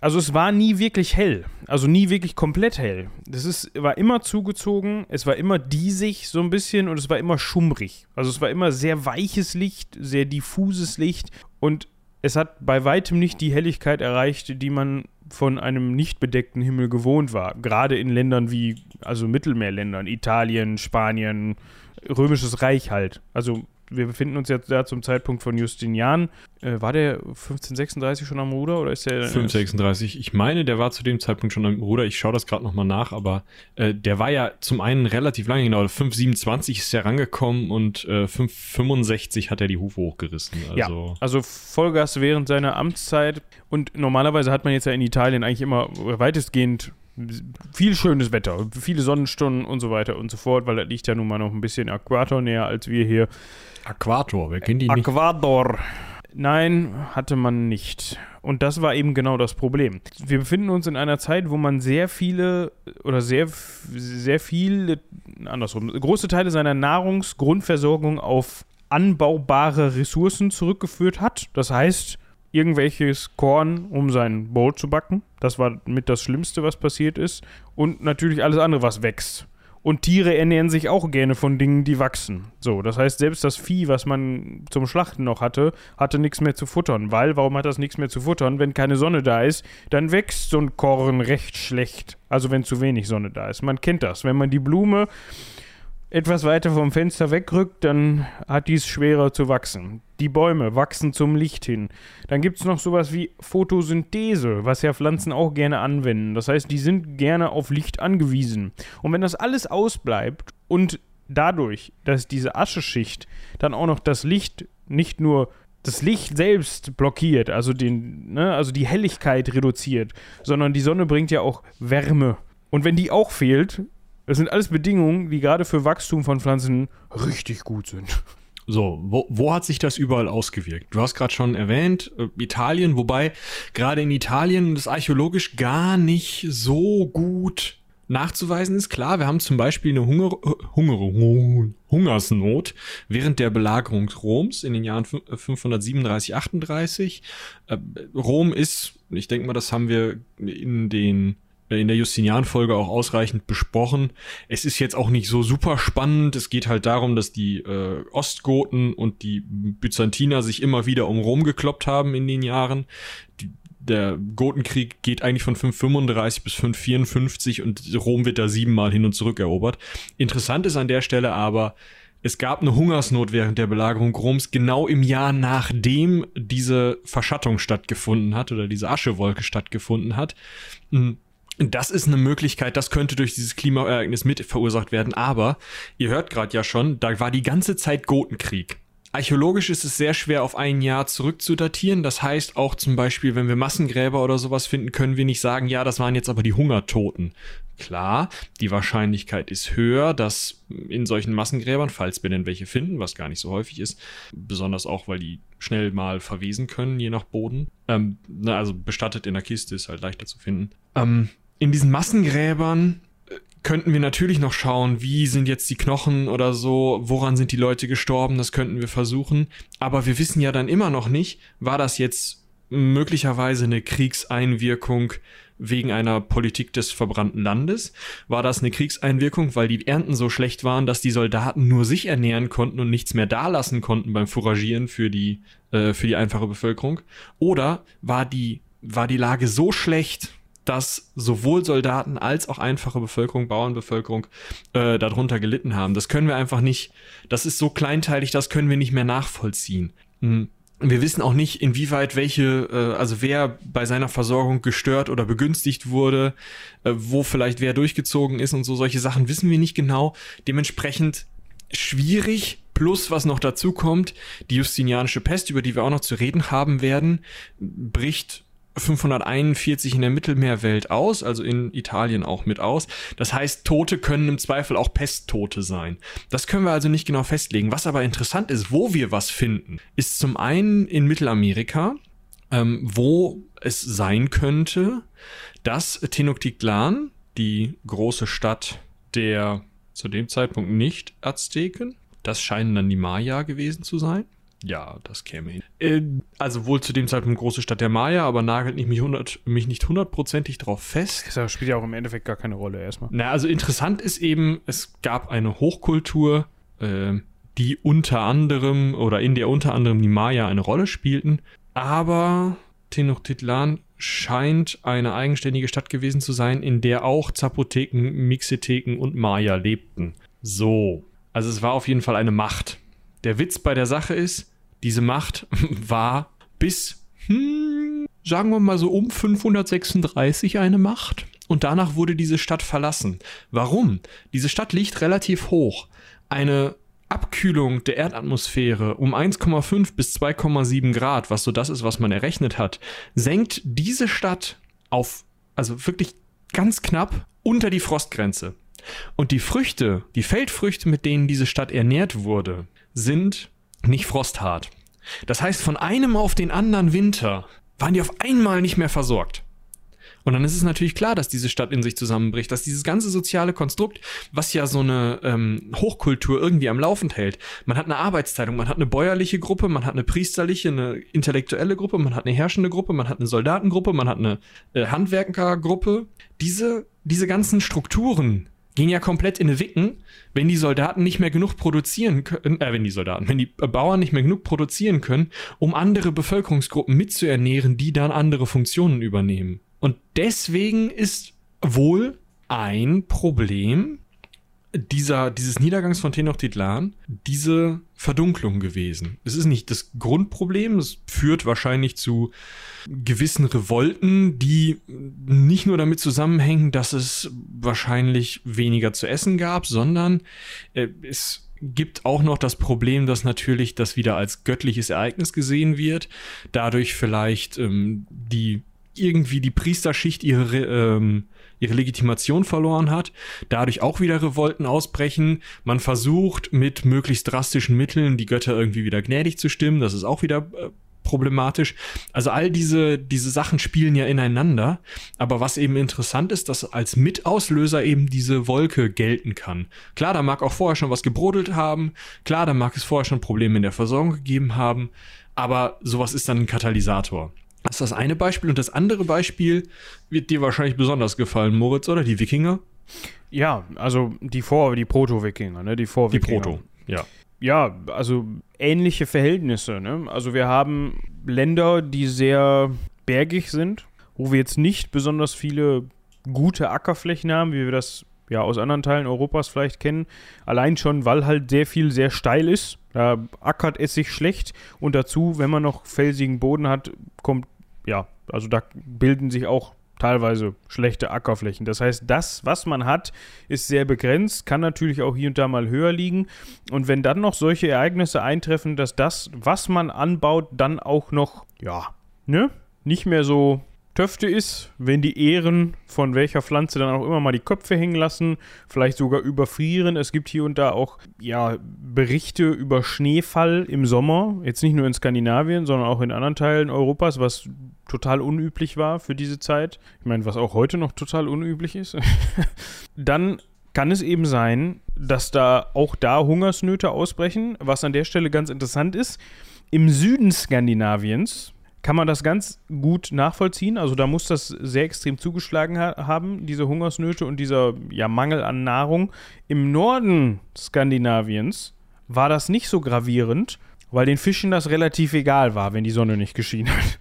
also es war nie wirklich hell. Also nie wirklich komplett hell. Das ist, war immer zugezogen, es war immer diesig so ein bisschen und es war immer schummrig. Also es war immer sehr weiches Licht, sehr diffuses Licht und es hat bei weitem nicht die Helligkeit erreicht, die man von einem nicht bedeckten Himmel gewohnt war. Gerade in Ländern wie, also Mittelmeerländern, Italien, Spanien, Römisches Reich halt. Also wir befinden uns jetzt da zum Zeitpunkt von Justinian. Äh, war der 1536 schon am Ruder oder ist der 536. Ich meine, der war zu dem Zeitpunkt schon am Ruder. Ich schaue das gerade nochmal nach, aber äh, der war ja zum einen relativ lange, genau. 527 ist er rangekommen und äh, 565 hat er die Hufe hochgerissen. Also, Ja, also Vollgas während seiner Amtszeit. Und normalerweise hat man jetzt ja in Italien eigentlich immer weitestgehend viel schönes Wetter, viele Sonnenstunden und so weiter und so fort, weil das liegt ja nun mal noch ein bisschen Äquator näher als wir hier. Äquator, wer kennt die nicht? Äquator. Nein, hatte man nicht. Und das war eben genau das Problem. Wir befinden uns in einer Zeit, wo man sehr viele oder sehr, sehr viele, andersrum, große Teile seiner Nahrungsgrundversorgung auf anbaubare Ressourcen zurückgeführt hat. Das heißt, irgendwelches Korn, um sein Brot zu backen. Das war mit das Schlimmste, was passiert ist. Und natürlich alles andere, was wächst. Und Tiere ernähren sich auch gerne von Dingen, die wachsen. So, das heißt, selbst das Vieh, was man zum Schlachten noch hatte, hatte nichts mehr zu futtern. Weil, warum hat das nichts mehr zu futtern? Wenn keine Sonne da ist, dann wächst so ein Korn recht schlecht. Also wenn zu wenig Sonne da ist. Man kennt das. Wenn man die Blume etwas weiter vom Fenster wegrückt, dann hat dies schwerer zu wachsen. Die Bäume wachsen zum Licht hin. Dann gibt es noch sowas wie Photosynthese, was ja Pflanzen auch gerne anwenden. Das heißt, die sind gerne auf Licht angewiesen. Und wenn das alles ausbleibt und dadurch, dass diese Ascheschicht dann auch noch das Licht nicht nur das Licht selbst blockiert, also, den, ne, also die Helligkeit reduziert, sondern die Sonne bringt ja auch Wärme. Und wenn die auch fehlt, das sind alles Bedingungen, die gerade für Wachstum von Pflanzen richtig gut sind. So, wo, wo hat sich das überall ausgewirkt? Du hast gerade schon erwähnt, äh, Italien, wobei gerade in Italien das archäologisch gar nicht so gut nachzuweisen ist. Klar, wir haben zum Beispiel eine Hunger, äh, Hunger, Hungersnot während der Belagerung Roms in den Jahren fün- äh, 537, 38. Äh, Rom ist, ich denke mal, das haben wir in den in der Justinian-Folge auch ausreichend besprochen. Es ist jetzt auch nicht so super spannend. Es geht halt darum, dass die äh, Ostgoten und die Byzantiner sich immer wieder um Rom gekloppt haben in den Jahren. Die, der Gotenkrieg geht eigentlich von 535 bis 554 und Rom wird da siebenmal hin und zurück erobert. Interessant ist an der Stelle aber, es gab eine Hungersnot während der Belagerung Roms, genau im Jahr nachdem diese Verschattung stattgefunden hat oder diese Aschewolke stattgefunden hat. Mm, Das ist eine Möglichkeit, das könnte durch dieses Klimaereignis mit verursacht werden, aber ihr hört gerade ja schon, da war die ganze Zeit Gotenkrieg. Archäologisch ist es sehr schwer auf ein Jahr zurückzudatieren. Das heißt auch zum Beispiel, wenn wir Massengräber oder sowas finden, können wir nicht sagen, ja, das waren jetzt aber die Hungertoten. Klar, die Wahrscheinlichkeit ist höher, dass in solchen Massengräbern, falls wir denn welche finden, was gar nicht so häufig ist, besonders auch, weil die schnell mal verwesen können, je nach Boden. Ähm, also bestattet in der Kiste ist halt leichter zu finden. Ähm, in diesen Massengräbern äh, könnten wir natürlich noch schauen, wie sind jetzt die Knochen oder so, woran sind die Leute gestorben, das könnten wir versuchen. Aber wir wissen ja dann immer noch nicht, war das jetzt möglicherweise eine Kriegseinwirkung wegen einer Politik des verbrannten Landes? War das eine Kriegseinwirkung, weil die Ernten so schlecht waren, dass die Soldaten nur sich ernähren konnten und nichts mehr dalassen konnten beim Fouragieren für die, äh, für die einfache Bevölkerung? Oder war die, war die Lage so schlecht, dass sowohl Soldaten als auch einfache Bevölkerung, Bauernbevölkerung äh, darunter gelitten haben. Das können wir einfach nicht, das ist so kleinteilig, das können wir nicht mehr nachvollziehen. Hm wir wissen auch nicht, inwieweit welche, äh, also wer bei seiner Versorgung gestört oder begünstigt wurde, äh, wo vielleicht wer durchgezogen ist und so solche Sachen wissen wir nicht genau. Dementsprechend schwierig. Plus, was noch dazu kommt, die Justinianische Pest, über die wir auch noch zu reden haben werden, bricht 541 in der Mittelmeerwelt aus, also in Italien auch mit aus. Das heißt, Tote können im Zweifel auch Pesttote sein. Das können wir also nicht genau festlegen. Was aber interessant ist, wo wir was finden, ist zum einen in Mittelamerika, ähm, wo es sein könnte, dass Tenochtitlan, die große Stadt der zu dem Zeitpunkt nicht Azteken, das scheinen dann die Maya gewesen zu sein, ja, das käme hin. Äh, also wohl zu dem Zeitpunkt große Stadt der Maya, aber nagelt nicht mich, 100, mich nicht hundertprozentig drauf fest. Das spielt ja auch im Endeffekt gar keine Rolle erstmal. Na, also interessant ist eben, es gab eine Hochkultur, äh, die unter anderem oder in der unter anderem die Maya eine Rolle spielten, aber Tenochtitlan scheint eine eigenständige Stadt gewesen zu sein, in der auch Zapoteken, Mixeteken und Maya lebten. So. Also es war auf jeden Fall eine Macht. Der Witz bei der Sache ist, diese Macht war bis, hm, sagen wir mal so um 536 eine Macht. Und danach wurde diese Stadt verlassen. Warum? Diese Stadt liegt relativ hoch. Eine Abkühlung der Erdatmosphäre um 1,5 bis 2,7 Grad, was so das ist, was man errechnet hat, senkt diese Stadt auf, also wirklich ganz knapp unter die Frostgrenze. Und die Früchte, die Feldfrüchte, mit denen diese Stadt ernährt wurde, sind nicht frosthart. Das heißt, von einem auf den anderen Winter waren die auf einmal nicht mehr versorgt. Und dann ist es natürlich klar, dass diese Stadt in sich zusammenbricht, dass dieses ganze soziale Konstrukt, was ja so eine ähm, Hochkultur irgendwie am Laufen hält, man hat eine Arbeitsteilung, man hat eine bäuerliche Gruppe, man hat eine priesterliche, eine intellektuelle Gruppe, man hat eine herrschende Gruppe, man hat eine Soldatengruppe, man hat eine äh, Handwerkergruppe. Diese, diese ganzen Strukturen, gehen ja komplett in eine Wicken, wenn die Soldaten nicht mehr genug produzieren können, äh, wenn die Soldaten, wenn die Bauern nicht mehr genug produzieren können, um andere Bevölkerungsgruppen mitzuernähren, die dann andere Funktionen übernehmen. Und deswegen ist wohl ein Problem dieser, dieses Niedergangs von Tenochtitlan diese Verdunklung gewesen. Es ist nicht das Grundproblem, es führt wahrscheinlich zu gewissen Revolten, die nicht nur damit zusammenhängen, dass es wahrscheinlich weniger zu essen gab, sondern äh, es gibt auch noch das Problem, dass natürlich das wieder als göttliches Ereignis gesehen wird, dadurch vielleicht ähm, die irgendwie die Priesterschicht ihre ähm, ihre Legitimation verloren hat, dadurch auch wieder Revolten ausbrechen. Man versucht mit möglichst drastischen Mitteln die Götter irgendwie wieder gnädig zu stimmen, das ist auch wieder äh, problematisch. Also all diese, diese Sachen spielen ja ineinander. Aber was eben interessant ist, dass als Mitauslöser eben diese Wolke gelten kann. Klar, da mag auch vorher schon was gebrodelt haben. Klar, da mag es vorher schon Probleme in der Versorgung gegeben haben. Aber sowas ist dann ein Katalysator. Das ist das eine Beispiel. Und das andere Beispiel wird dir wahrscheinlich besonders gefallen, Moritz, oder? Die Wikinger? Ja, also die Vor-, die Proto-Wikinger, ne? Die Vor-Wikinger. Die Proto, ja. Ja, also ähnliche Verhältnisse, ne? Also wir haben Länder, die sehr bergig sind, wo wir jetzt nicht besonders viele gute Ackerflächen haben, wie wir das ja aus anderen Teilen Europas vielleicht kennen. Allein schon, weil halt sehr viel sehr steil ist. Da ackert es sich schlecht und dazu, wenn man noch felsigen Boden hat, kommt ja, also da bilden sich auch teilweise schlechte Ackerflächen. Das heißt, das, was man hat, ist sehr begrenzt, kann natürlich auch hier und da mal höher liegen. Und wenn dann noch solche Ereignisse eintreffen, dass das, was man anbaut, dann auch noch, ja, ne, nicht mehr so Töfte ist, wenn die Ähren von welcher Pflanze dann auch immer mal die Köpfe hängen lassen, vielleicht sogar überfrieren. Es gibt hier und da auch ja, Berichte über Schneefall im Sommer, jetzt nicht nur in Skandinavien, sondern auch in anderen Teilen Europas, was total unüblich war für diese Zeit. Ich meine, was auch heute noch total unüblich ist. dann kann es eben sein, dass da auch da Hungersnöte ausbrechen, was an der Stelle ganz interessant ist. Im Süden Skandinaviens, kann man das ganz gut nachvollziehen. Also da muss das sehr extrem zugeschlagen ha haben, diese Hungersnöte und dieser ja, Mangel an Nahrung. Im Norden Skandinaviens war das nicht so gravierend, weil den Fischen das relativ egal war, wenn die Sonne nicht geschienen hat.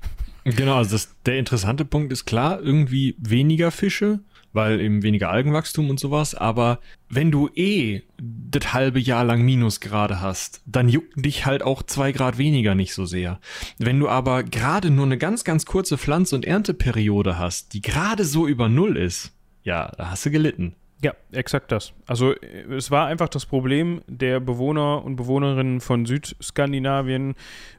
Genau, also das, der interessante Punkt ist klar, irgendwie weniger Fische, weil eben weniger Algenwachstum und sowas. Aber wenn du eh das halbe Jahr lang Minusgrade hast, dann juckt dich halt auch zwei Grad weniger nicht so sehr. Wenn du aber gerade nur eine ganz, ganz kurze Pflanz- und Ernteperiode hast, die gerade so über Null ist, ja, da hast du gelitten. Ja, exakt das. Also es war einfach das Problem der Bewohner und Bewohnerinnen von Südskandinavien,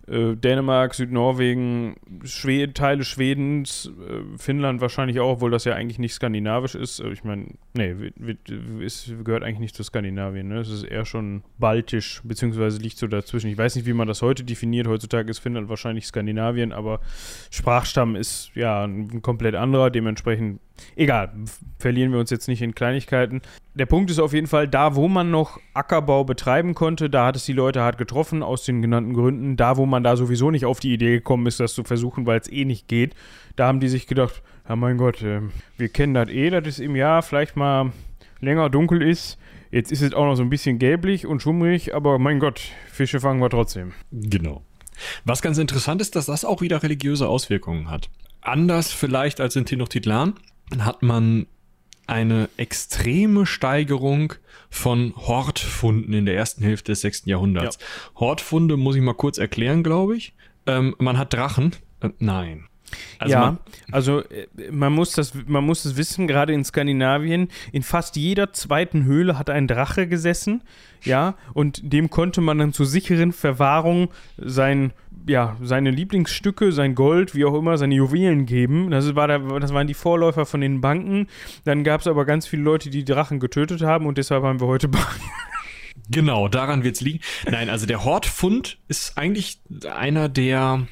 äh, Dänemark, Südnorwegen, Schweden, Teile Schwedens, äh, Finnland wahrscheinlich auch, obwohl das ja eigentlich nicht skandinavisch ist. Äh, ich meine, nee, es gehört eigentlich nicht zu Skandinavien. Ne? Es ist eher schon baltisch, beziehungsweise liegt so dazwischen. Ich weiß nicht, wie man das heute definiert. Heutzutage ist Finnland wahrscheinlich Skandinavien, aber Sprachstamm ist ja ein komplett anderer. Dementsprechend, egal, verlieren wir uns jetzt nicht in Kleinigkeiten. Der Punkt ist auf jeden Fall, da wo man noch Ackerbau betreiben konnte, da hat es die Leute hart getroffen, aus den genannten Gründen. Da wo man da sowieso nicht auf die Idee gekommen ist, das zu versuchen, weil es eh nicht geht, da haben die sich gedacht, ja mein Gott, äh, wir kennen das eh, dass es im Jahr vielleicht mal länger dunkel ist. Jetzt ist es auch noch so ein bisschen gelblich und schummrig, aber mein Gott, Fische fangen wir trotzdem. Genau. Was ganz interessant ist, dass das auch wieder religiöse Auswirkungen hat. Anders vielleicht als in Tenochtitlan hat man eine extreme Steigerung von Hortfunden in der ersten Hälfte des 6. Jahrhunderts. Ja. Hortfunde muss ich mal kurz erklären, glaube ich. Ähm, man hat Drachen. Äh, nein. Also ja, man, also äh, man muss das, man muss es wissen, gerade in Skandinavien, in fast jeder zweiten Höhle hat ein Drache gesessen, ja, und dem konnte man dann zur sicheren Verwahrung sein ja, seine Lieblingsstücke, sein Gold, wie auch immer, seine Juwelen geben. Das, war der, das waren die Vorläufer von den Banken. Dann gab es aber ganz viele Leute, die Drachen getötet haben und deshalb haben wir heute Banken. Genau, daran wird es liegen. Nein, also der Hortfund ist eigentlich einer der,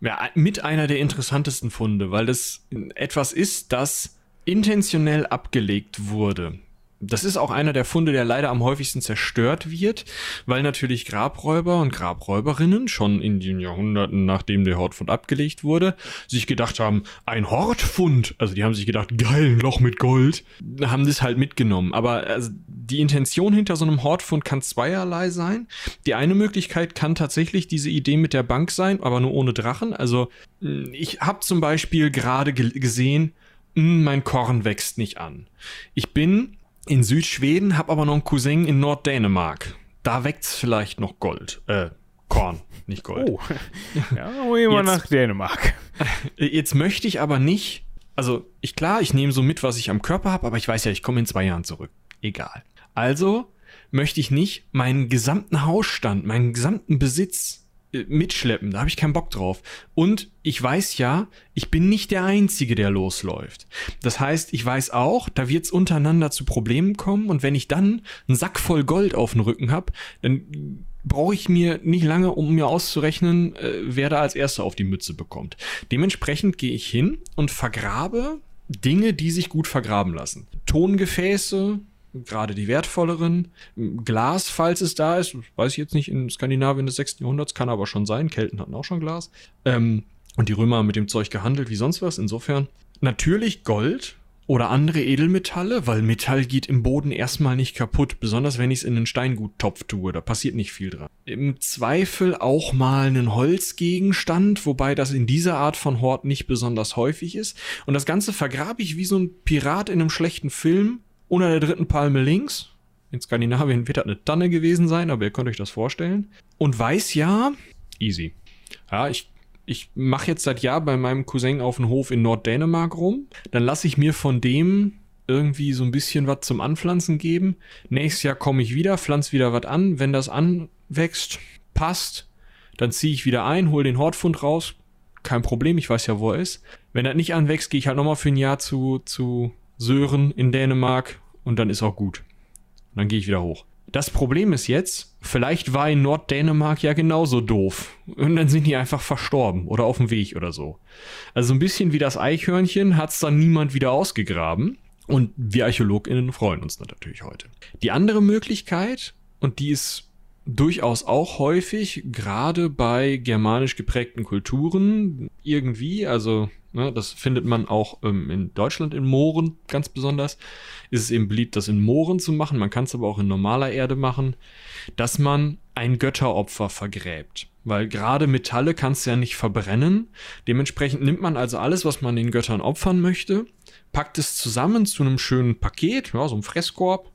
ja, mit einer der interessantesten Funde, weil das etwas ist, das intentionell abgelegt wurde. Das ist auch einer der Funde, der leider am häufigsten zerstört wird, weil natürlich Grabräuber und Grabräuberinnen schon in den Jahrhunderten, nachdem der Hortfund abgelegt wurde, sich gedacht haben, ein Hortfund, also die haben sich gedacht, geil, ein Loch mit Gold, haben das halt mitgenommen. Aber also, die Intention hinter so einem Hortfund kann zweierlei sein. Die eine Möglichkeit kann tatsächlich diese Idee mit der Bank sein, aber nur ohne Drachen. Also ich habe zum Beispiel gerade gesehen, hm, mein Korn wächst nicht an. Ich bin in Südschweden, habe aber noch einen Cousin in Norddänemark. Da wächst vielleicht noch Gold. Äh, Korn, nicht Gold. Oh, ja, wir nach Dänemark. Jetzt möchte ich aber nicht, also ich klar, ich nehme so mit, was ich am Körper habe, aber ich weiß ja, ich komme in zwei Jahren zurück. Egal. Also möchte ich nicht meinen gesamten Hausstand, meinen gesamten Besitz mitschleppen. Da habe ich keinen Bock drauf. Und ich weiß ja, ich bin nicht der Einzige, der losläuft. Das heißt, ich weiß auch, da wird es untereinander zu Problemen kommen. Und wenn ich dann einen Sack voll Gold auf dem Rücken habe, dann brauche ich mir nicht lange, um mir auszurechnen, äh, wer da als Erster auf die Mütze bekommt. Dementsprechend gehe ich hin und vergrabe Dinge, die sich gut vergraben lassen. Tongefäße, gerade die wertvolleren. Glas, falls es da ist, weiß ich jetzt nicht, in Skandinavien des 6. Jahrhunderts, kann aber schon sein. Kelten hatten auch schon Glas. Ähm, und die Römer haben mit dem Zeug gehandelt wie sonst was. Insofern natürlich Gold oder andere Edelmetalle, weil Metall geht im Boden erstmal nicht kaputt, besonders wenn ich es in einen Steinguttopf tue, da passiert nicht viel dran. Im Zweifel auch mal einen Holzgegenstand, wobei das in dieser Art von Hort nicht besonders häufig ist. Und das Ganze vergrabe ich wie so ein Pirat in einem schlechten Film unter der dritten Palme links. In Skandinavien wird das eine Tanne gewesen sein, aber ihr könnt euch das vorstellen. Und weiß ja, easy. Ja, ich, ich mache jetzt seit Jahr bei meinem Cousin auf dem Hof in Norddänemark rum. Dann lasse ich mir von dem irgendwie so ein bisschen was zum Anpflanzen geben. Nächstes Jahr komme ich wieder, pflanze wieder was an. Wenn das anwächst, passt, dann ziehe ich wieder ein, hole den Hortfund raus, kein Problem, ich weiß ja, wo er ist. Wenn er nicht anwächst, gehe ich halt nochmal für ein Jahr zu, zu Sören in Dänemark und dann ist auch gut. Und dann gehe ich wieder hoch. Das Problem ist jetzt, vielleicht war in Norddänemark ja genauso doof. Und dann sind die einfach verstorben oder auf dem Weg oder so. Also ein bisschen wie das Eichhörnchen hat es dann niemand wieder ausgegraben. Und wir ArchäologInnen freuen uns natürlich heute. Die andere Möglichkeit, und die ist durchaus auch häufig, gerade bei germanisch geprägten Kulturen irgendwie, also ne, das findet man auch ähm, in Deutschland in Mooren ganz besonders, ist es eben beliebt, das in Mooren zu machen, man kann es aber auch in normaler Erde machen, dass man ein Götteropfer vergräbt. Weil gerade Metalle kannst du ja nicht verbrennen. Dementsprechend nimmt man also alles, was man den Göttern opfern möchte, packt es zusammen zu einem schönen Paket, ja, so einem Fresskorb,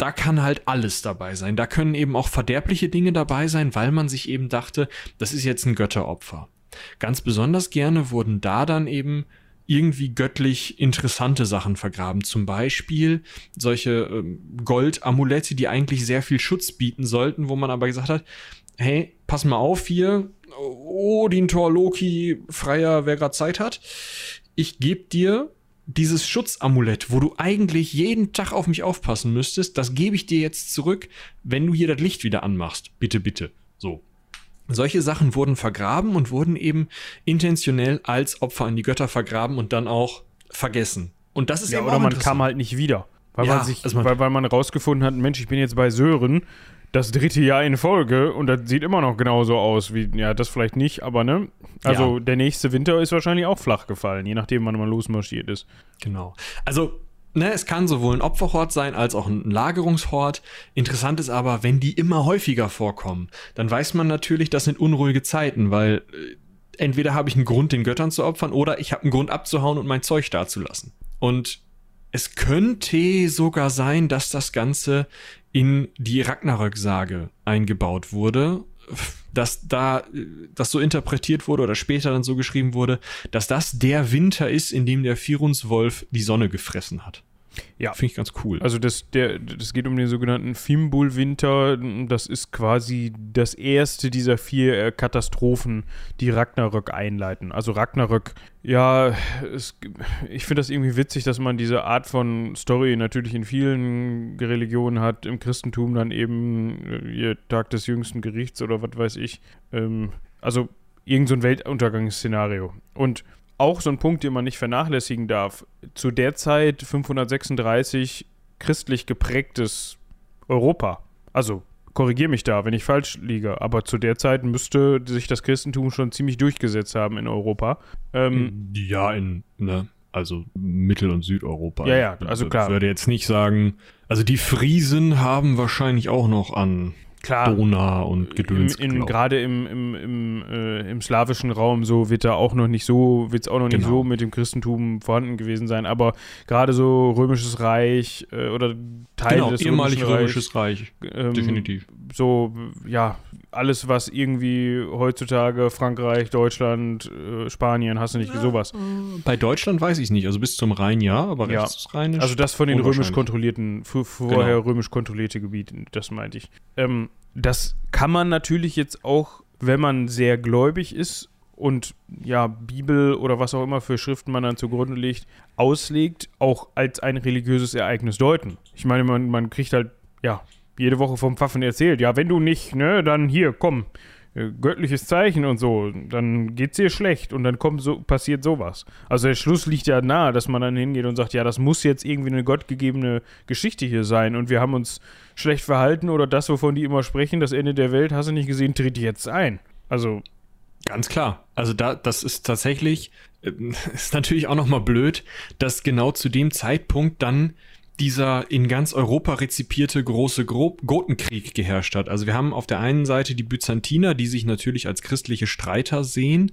da kann halt alles dabei sein. Da können eben auch verderbliche Dinge dabei sein, weil man sich eben dachte, das ist jetzt ein Götteropfer. Ganz besonders gerne wurden da dann eben irgendwie göttlich interessante Sachen vergraben. Zum Beispiel solche ähm, Goldamulette, die eigentlich sehr viel Schutz bieten sollten, wo man aber gesagt hat, hey, pass mal auf hier, Odin, Thor, Loki, Freier, wer gerade Zeit hat. Ich gebe dir dieses Schutzamulett, wo du eigentlich jeden Tag auf mich aufpassen müsstest, das gebe ich dir jetzt zurück, wenn du hier das Licht wieder anmachst. Bitte, bitte. So. Solche Sachen wurden vergraben und wurden eben intentionell als Opfer an die Götter vergraben und dann auch vergessen. Und das ist ja, eben oder man kam halt nicht wieder. Weil Ja, man sich, also man- weil, weil man rausgefunden hat, Mensch, ich bin jetzt bei Sören, das dritte Jahr in Folge und das sieht immer noch genauso aus wie, ja, das vielleicht nicht, aber ne? Also Ja. der nächste Winter ist wahrscheinlich auch flach gefallen, je nachdem, wann man losmarschiert ist. Genau. Also, ne, es kann sowohl ein Opferhort sein als auch ein Lagerungshort. Interessant ist aber, wenn die immer häufiger vorkommen, dann weiß man natürlich, das sind unruhige Zeiten, weil äh, entweder habe ich einen Grund, den Göttern zu opfern, oder ich habe einen Grund abzuhauen und mein Zeug dazulassen. Und es könnte sogar sein, dass das Ganze in die Ragnarök-Sage eingebaut wurde, dass da das so interpretiert wurde oder später dann so geschrieben wurde, dass das der Winter ist, in dem der Firungswolf die Sonne gefressen hat. Ja. Finde ich ganz cool. Also das, der, das geht um den sogenannten Fimbul-Winter. Das ist quasi das erste dieser vier äh, Katastrophen, die Ragnarök einleiten. Also Ragnarök, ja, es, ich finde das irgendwie witzig, dass man diese Art von Story natürlich in vielen Religionen hat. Im Christentum dann eben äh, ihr Tag des jüngsten Gerichts oder was weiß ich. Ähm, also irgend so ein Weltuntergangsszenario. Und auch so ein Punkt, den man nicht vernachlässigen darf. Zu der Zeit 536 christlich geprägtes Europa. Also korrigiere mich da, wenn ich falsch liege, aber zu der Zeit müsste sich das Christentum schon ziemlich durchgesetzt haben in Europa. Ähm, ja, in, ne, also Mittel- und Südeuropa. Ja, ja, also Ich klar. würde jetzt nicht sagen, also die Friesen haben wahrscheinlich auch noch an klar, Donau und Gedöns gerade im, im, im, äh, im slawischen Raum so wird da auch noch nicht so, wird es auch noch nicht Genau. so mit dem Christentum vorhanden gewesen sein, aber gerade so römisches Reich äh, oder Teile Genau, des ehemalig römischen römisches Reich. Ähm, Definitiv. so, ja, alles, was irgendwie heutzutage Frankreich, Deutschland, äh, Spanien, hast du nicht, sowas. Bei Deutschland weiß ich es nicht. Also bis zum Rhein ja, aber Ja. rechtsrheinisch. Also das von den römisch kontrollierten, vorher römisch kontrollierte Gebieten, das meinte ich. Ähm, das kann man natürlich jetzt auch, wenn man sehr gläubig ist und ja, Bibel oder was auch immer für Schriften man dann zugrunde legt, auslegt, auch als ein religiöses Ereignis deuten. Ich meine, man, man kriegt halt, ja, jede Woche vom Pfaffen erzählt, ja, wenn du nicht, ne, dann hier, komm, äh, göttliches Zeichen und so, dann geht's dir schlecht und dann kommt so, passiert sowas. Also der Schluss liegt ja nahe, dass man dann hingeht und sagt, ja, das muss jetzt irgendwie eine gottgegebene Geschichte hier sein und wir haben uns schlecht verhalten oder das, wovon die immer sprechen, das Ende der Welt, hast du nicht gesehen, tritt jetzt ein. Also, Ganz klar. Also da, das ist tatsächlich, äh, ist natürlich auch nochmal blöd, dass genau zu dem Zeitpunkt dann dieser in ganz Europa rezipierte große Gro Gotenkrieg geherrscht hat. Also wir haben auf der einen Seite die Byzantiner, die sich natürlich als christliche Streiter sehen,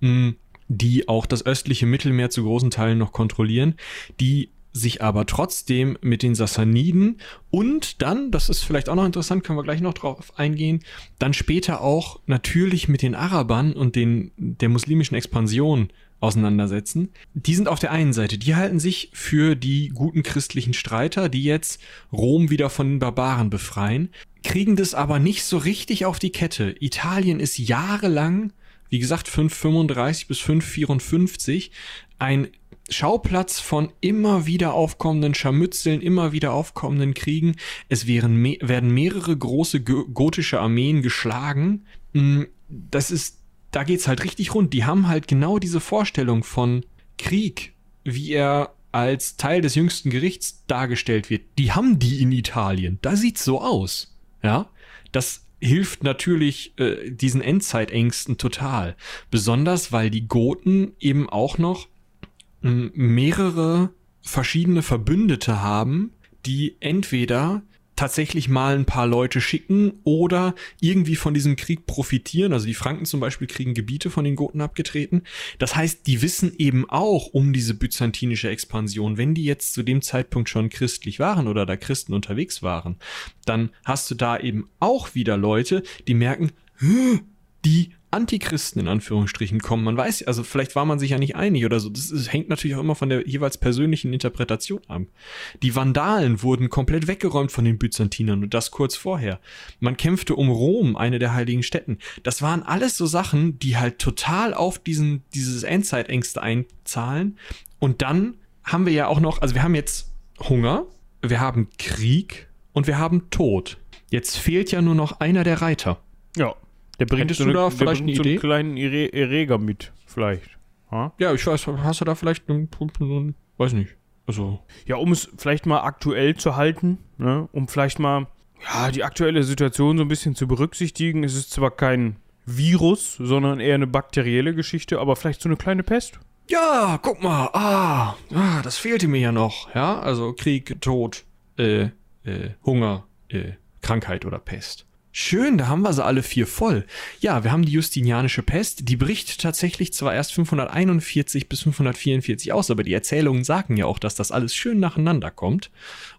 mh, die auch das östliche Mittelmeer zu großen Teilen noch kontrollieren, die sich aber trotzdem mit den Sassaniden und dann, das ist vielleicht auch noch interessant, können wir gleich noch drauf eingehen, dann später auch natürlich mit den Arabern und den, der muslimischen Expansion auseinandersetzen. Die sind auf der einen Seite, die halten sich für die guten christlichen Streiter, die jetzt Rom wieder von den Barbaren befreien, kriegen das aber nicht so richtig auf die Kette. Italien ist jahrelang wie gesagt 535 bis 554, ein Schauplatz von immer wieder aufkommenden Scharmützeln, immer wieder aufkommenden Kriegen. Es wären werden mehrere große gotische Armeen geschlagen. Mm, das ist, da geht's halt richtig rund. Die haben halt genau diese Vorstellung von Krieg, wie er als Teil des jüngsten Gerichts dargestellt wird. Die haben die in Italien. Da sieht's so aus. Ja, das hilft natürlich äh, diesen Endzeitängsten total. Besonders, weil die Goten eben auch noch mehrere verschiedene Verbündete haben, die entweder tatsächlich mal ein paar Leute schicken oder irgendwie von diesem Krieg profitieren. Also die Franken zum Beispiel kriegen Gebiete von den Goten abgetreten. Das heißt, die wissen eben auch um diese byzantinische Expansion. Wenn die jetzt zu dem Zeitpunkt schon christlich waren oder da Christen unterwegs waren, dann hast du da eben auch wieder Leute, die merken, die Antichristen in Anführungsstrichen kommen. Man weiß, also vielleicht war man sich ja nicht einig oder so. Das, ist, hängt natürlich auch immer von der jeweils persönlichen Interpretation ab. Die Vandalen wurden komplett weggeräumt von den Byzantinern und das kurz vorher. Man kämpfte um Rom, eine der heiligen Städten. Das waren alles so Sachen, die halt total auf diesen, dieses Endzeitängste einzahlen. Und dann haben wir ja auch noch, also wir haben jetzt Hunger, wir haben Krieg und wir haben Tod. Jetzt fehlt ja nur noch einer der Reiter. Ja. Der bringt so du da vielleicht eine so Idee? einen kleinen Erreger mit, vielleicht. Ha? Ja, ich weiß, hast du da vielleicht einen, einen weiß nicht. Also. Ja, um es vielleicht mal aktuell zu halten, ne? um vielleicht mal ja, die aktuelle Situation so ein bisschen zu berücksichtigen. Es ist zwar kein Virus, sondern eher eine bakterielle Geschichte, aber vielleicht so eine kleine Pest. Ja, guck mal, ah, ah das fehlte mir ja noch, ja, also Krieg, Tod, äh, äh, Hunger, äh, Krankheit oder Pest. Schön, da haben wir sie alle vier voll. Ja, wir haben die Justinianische Pest, die bricht tatsächlich zwar erst 541 bis 544 aus, aber die Erzählungen sagen ja auch, dass das alles schön nacheinander kommt.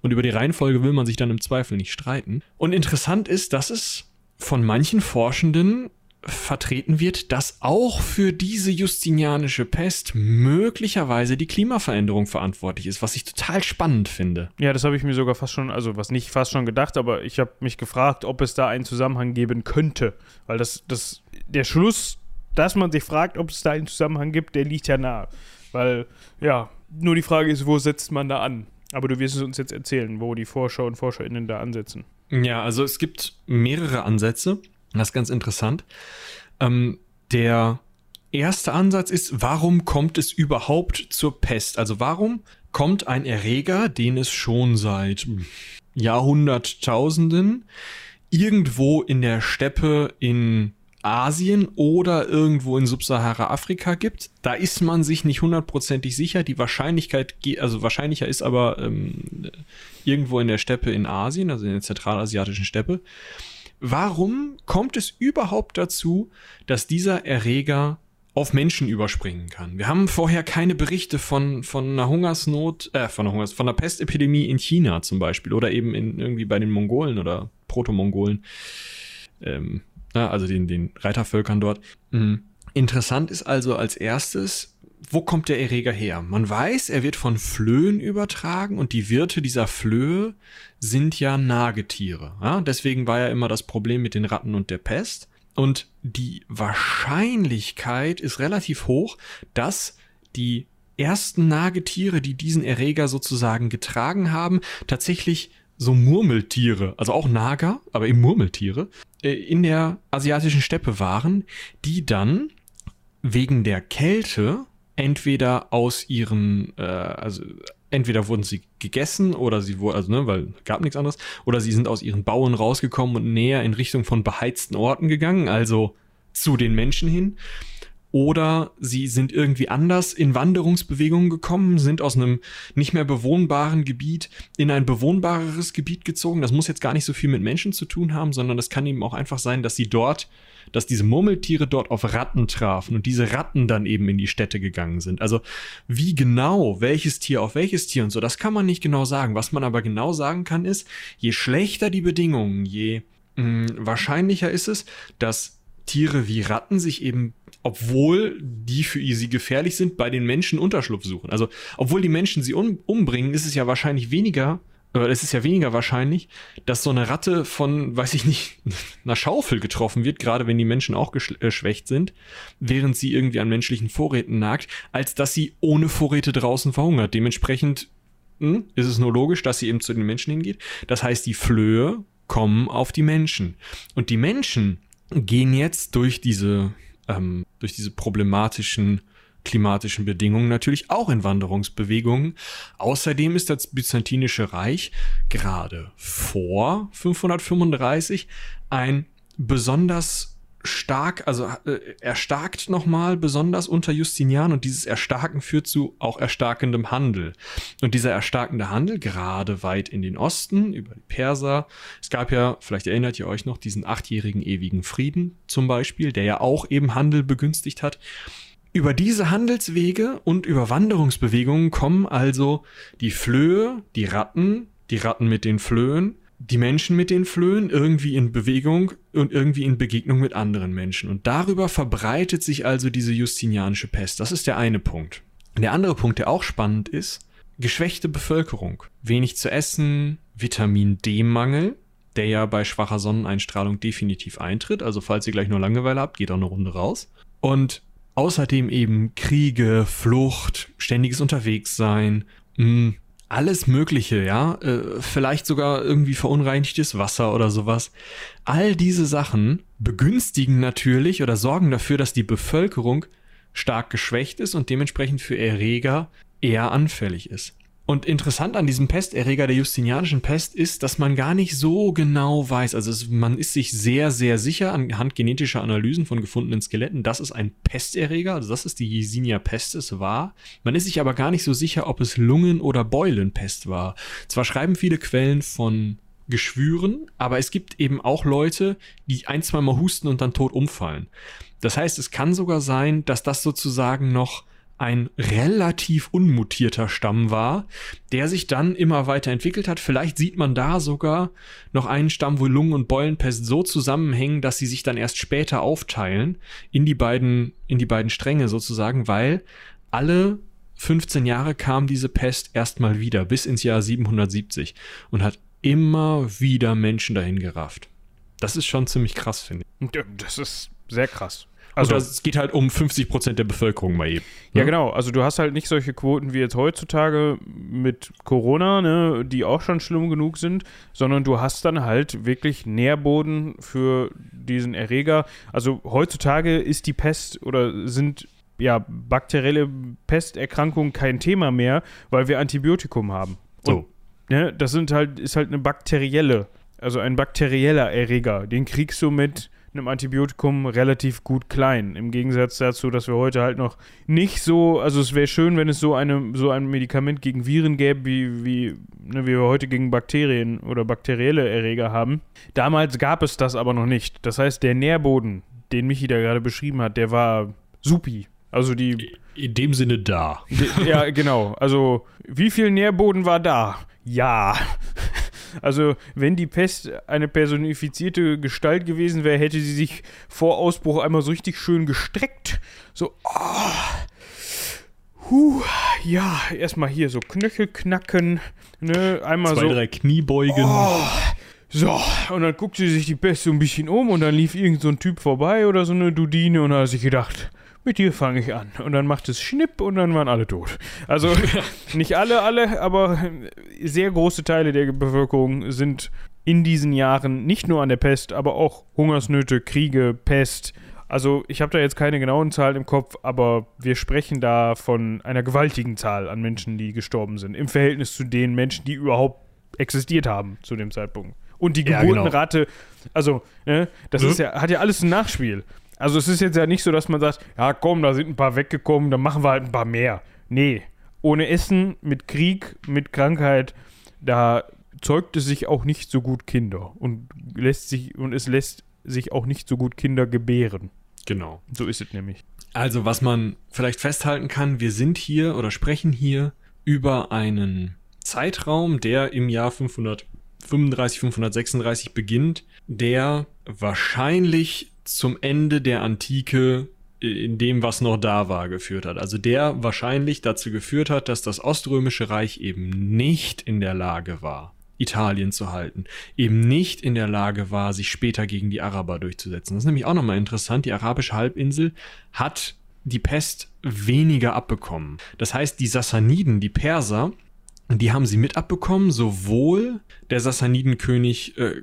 Und über die Reihenfolge will man sich dann im Zweifel nicht streiten. Und interessant ist, dass es von manchen Forschenden vertreten wird, dass auch für diese justinianische Pest möglicherweise die Klimaveränderung verantwortlich ist, was ich total spannend finde. Ja, das habe ich mir sogar fast schon, also was nicht fast schon gedacht, aber ich habe mich gefragt, ob es da einen Zusammenhang geben könnte, weil das, das, der Schluss, dass man sich fragt, ob es da einen Zusammenhang gibt, der liegt ja nahe, weil ja, nur die Frage ist, wo setzt man da an? Aber du wirst es uns jetzt erzählen, wo die Forscher und Forscherinnen da ansetzen. Ja, also es gibt mehrere Ansätze. Das ist ganz interessant. Ähm, der erste Ansatz ist, warum kommt es überhaupt zur Pest? Also warum kommt ein Erreger, den es schon seit Jahrhunderttausenden irgendwo in der Steppe in Asien oder irgendwo in Subsahara-Afrika gibt. Da ist man sich nicht hundertprozentig sicher. Die Wahrscheinlichkeit, also wahrscheinlicher ist aber ähm, irgendwo in der Steppe in Asien, also in der zentralasiatischen Steppe. Warum kommt es überhaupt dazu, dass dieser Erreger auf Menschen überspringen kann. Wir haben vorher keine Berichte von, von einer Hungersnot, äh, von einer Hungers, von einer Pestepidemie in China zum Beispiel oder eben in, irgendwie bei den Mongolen oder Proto-Mongolen, ähm, also den, den Reitervölkern dort. Mhm. Interessant ist also als erstes, wo kommt der Erreger her? Man weiß, er wird von Flöhen übertragen und die Wirte dieser Flöhe sind ja Nagetiere. Ja? Deswegen war ja immer das Problem mit den Ratten und der Pest. Und die Wahrscheinlichkeit ist relativ hoch, dass die ersten Nagetiere, die diesen Erreger sozusagen getragen haben, tatsächlich so Murmeltiere, also auch Nager, aber eben Murmeltiere, äh, in der asiatischen Steppe waren, die dann wegen der Kälte entweder aus ihren, äh, also entweder wurden sie gegessen oder sie wurden, also ne, weil gab nichts anderes, oder sie sind aus ihren Bauen rausgekommen und näher in Richtung von beheizten Orten gegangen, also zu den Menschen hin. Oder sie sind irgendwie anders in Wanderungsbewegungen gekommen, sind aus einem nicht mehr bewohnbaren Gebiet in ein bewohnbareres Gebiet gezogen. Das muss jetzt gar nicht so viel mit Menschen zu tun haben, sondern das kann eben auch einfach sein, dass sie dort dass diese Murmeltiere dort auf Ratten trafen und diese Ratten dann eben in die Städte gegangen sind. Also wie genau, welches Tier auf welches Tier und so, das kann man nicht genau sagen. Was man aber genau sagen kann ist, je schlechter die Bedingungen, je mh, mm, wahrscheinlicher ist es, dass Tiere wie Ratten sich eben obwohl die für sie gefährlich sind, bei den Menschen Unterschlupf suchen. Also, obwohl die Menschen sie um, umbringen, ist es ja wahrscheinlich weniger aber es ist ja weniger wahrscheinlich, dass so eine Ratte von, weiß ich nicht, einer Schaufel getroffen wird, gerade wenn die Menschen auch geschwächt sind, während sie irgendwie an menschlichen Vorräten nagt, als dass sie ohne Vorräte draußen verhungert. Dementsprechend hm, ist es nur logisch, dass sie eben zu den Menschen hingeht. Das heißt, die Flöhe kommen auf die Menschen. Und die Menschen gehen jetzt durch diese, ähm, durch diese problematischen klimatischen Bedingungen natürlich auch in Wanderungsbewegungen. Außerdem ist das Byzantinische Reich gerade vor 535 ein besonders stark, also äh, erstarkt nochmal besonders unter Justinian und dieses Erstarken führt zu auch erstarkendem Handel. Und dieser erstarkende Handel, gerade weit in den Osten, über die Perser, es gab ja, vielleicht erinnert ihr euch noch, diesen achtjährigen ewigen Frieden zum Beispiel, der ja auch eben Handel begünstigt hat. Über diese Handelswege und über Wanderungsbewegungen kommen also die Flöhe, die Ratten, die Ratten mit den Flöhen, die Menschen mit den Flöhen irgendwie in Bewegung und irgendwie in Begegnung mit anderen Menschen. Und darüber verbreitet sich also diese justinianische Pest. Das ist der eine Punkt. Der andere Punkt, der auch spannend ist, geschwächte Bevölkerung. Wenig zu essen, Vitamin D-Mangel, der ja bei schwacher Sonneneinstrahlung definitiv eintritt. Also falls ihr gleich nur Langeweile habt, geht auch eine Runde raus. Und Außerdem eben Kriege, Flucht, ständiges Unterwegssein, mh, hm, alles Mögliche, ja, äh, vielleicht sogar irgendwie verunreinigtes Wasser oder sowas. All diese Sachen begünstigen natürlich oder sorgen dafür, dass die Bevölkerung stark geschwächt ist und dementsprechend für Erreger eher anfällig ist. Und interessant an diesem Pesterreger der Justinianischen Pest ist, dass man gar nicht so genau weiß. Also es, man ist sich sehr, sehr sicher anhand genetischer Analysen von gefundenen Skeletten, dass es ein Pesterreger, also das ist die Yersinia pestis war. Man ist sich aber gar nicht so sicher, ob es Lungen- oder Beulenpest war. Zwar schreiben viele Quellen von Geschwüren, aber es gibt eben auch Leute, die ein, zwei Mal husten und dann tot umfallen. Das heißt, es kann sogar sein, dass das sozusagen noch ein relativ unmutierter Stamm war, der sich dann immer weiter entwickelt hat. Vielleicht sieht man da sogar noch einen Stamm, wo Lungen- und Beulenpest so zusammenhängen, dass sie sich dann erst später aufteilen in die beiden, in die beiden Stränge sozusagen, weil alle 15 Jahre kam diese Pest erstmal wieder, bis ins Jahr 770 und hat immer wieder Menschen dahin gerafft. Das ist schon ziemlich krass, finde ich. Das ist sehr krass. Also es geht halt um 50 Prozent der Bevölkerung mal eben. Ne? Ja, genau. Also du hast halt nicht solche Quoten wie jetzt heutzutage mit Corona, ne, die auch schon schlimm genug sind, sondern du hast dann halt wirklich Nährboden für diesen Erreger. Also heutzutage ist die Pest oder sind ja bakterielle Pesterkrankungen kein Thema mehr, weil wir Antibiotikum haben. Und, so. Ne, das sind halt, ist halt eine bakterielle, also ein bakterieller Erreger. Den kriegst du mit einem Antibiotikum relativ gut klein. Im Gegensatz dazu, dass wir heute halt noch nicht so, also es wäre schön, wenn es so, eine, so ein Medikament gegen Viren gäbe, wie, wie, ne, wie wir heute gegen Bakterien oder bakterielle Erreger haben. Damals gab es das aber noch nicht. Das heißt, der Nährboden, den Michi da gerade beschrieben hat, der war supi. Also die. In dem Sinne da. ja, genau. Also, wie viel Nährboden war da? Ja. Also, wenn die Pest eine personifizierte Gestalt gewesen wäre, hätte sie sich vor Ausbruch einmal so richtig schön gestreckt. So, oh, huh, ja, erstmal hier so Knöchel knacken, ne, einmal Zwei, so. drei Kniebeugen. Oh, so, und dann guckte sie sich die Pest so ein bisschen um und dann lief irgend so ein Typ vorbei oder so eine Dudine und hat sich gedacht, mit dir fange ich an. Und dann macht es Schnipp und dann waren alle tot. Also nicht alle, alle, aber sehr große Teile der Bevölkerung sind in diesen Jahren nicht nur an der Pest, aber auch Hungersnöte, Kriege, Pest. Also ich habe da jetzt keine genauen Zahlen im Kopf, aber wir sprechen da von einer gewaltigen Zahl an Menschen, die gestorben sind, im Verhältnis zu den Menschen, die überhaupt existiert haben zu dem Zeitpunkt. Und die Geburtenrate, ja, genau. also, ne, das mhm. ist ja, hat ja alles ein Nachspiel. Also es ist jetzt ja nicht so, dass man sagt, ja komm, da sind ein paar weggekommen, dann machen wir halt ein paar mehr. Nee, ohne Essen, mit Krieg, mit Krankheit, da zeugt es sich auch nicht so gut Kinder und lässt sich und es lässt sich auch nicht so gut Kinder gebären. Genau. So ist es nämlich. Also, was man vielleicht festhalten kann, wir sind hier oder sprechen hier über einen Zeitraum, der im Jahr 535, 536 beginnt, der wahrscheinlich zum Ende der Antike in dem, was noch da war, geführt hat. Also der wahrscheinlich dazu geführt hat, dass das Oströmische Reich eben nicht in der Lage war, Italien zu halten, eben nicht in der Lage war, sich später gegen die Araber durchzusetzen. Das ist nämlich auch nochmal interessant. Die arabische Halbinsel hat die Pest weniger abbekommen. Das heißt, die Sassaniden, die Perser, die haben sie mit abbekommen, sowohl der Sassanidenkönig, äh,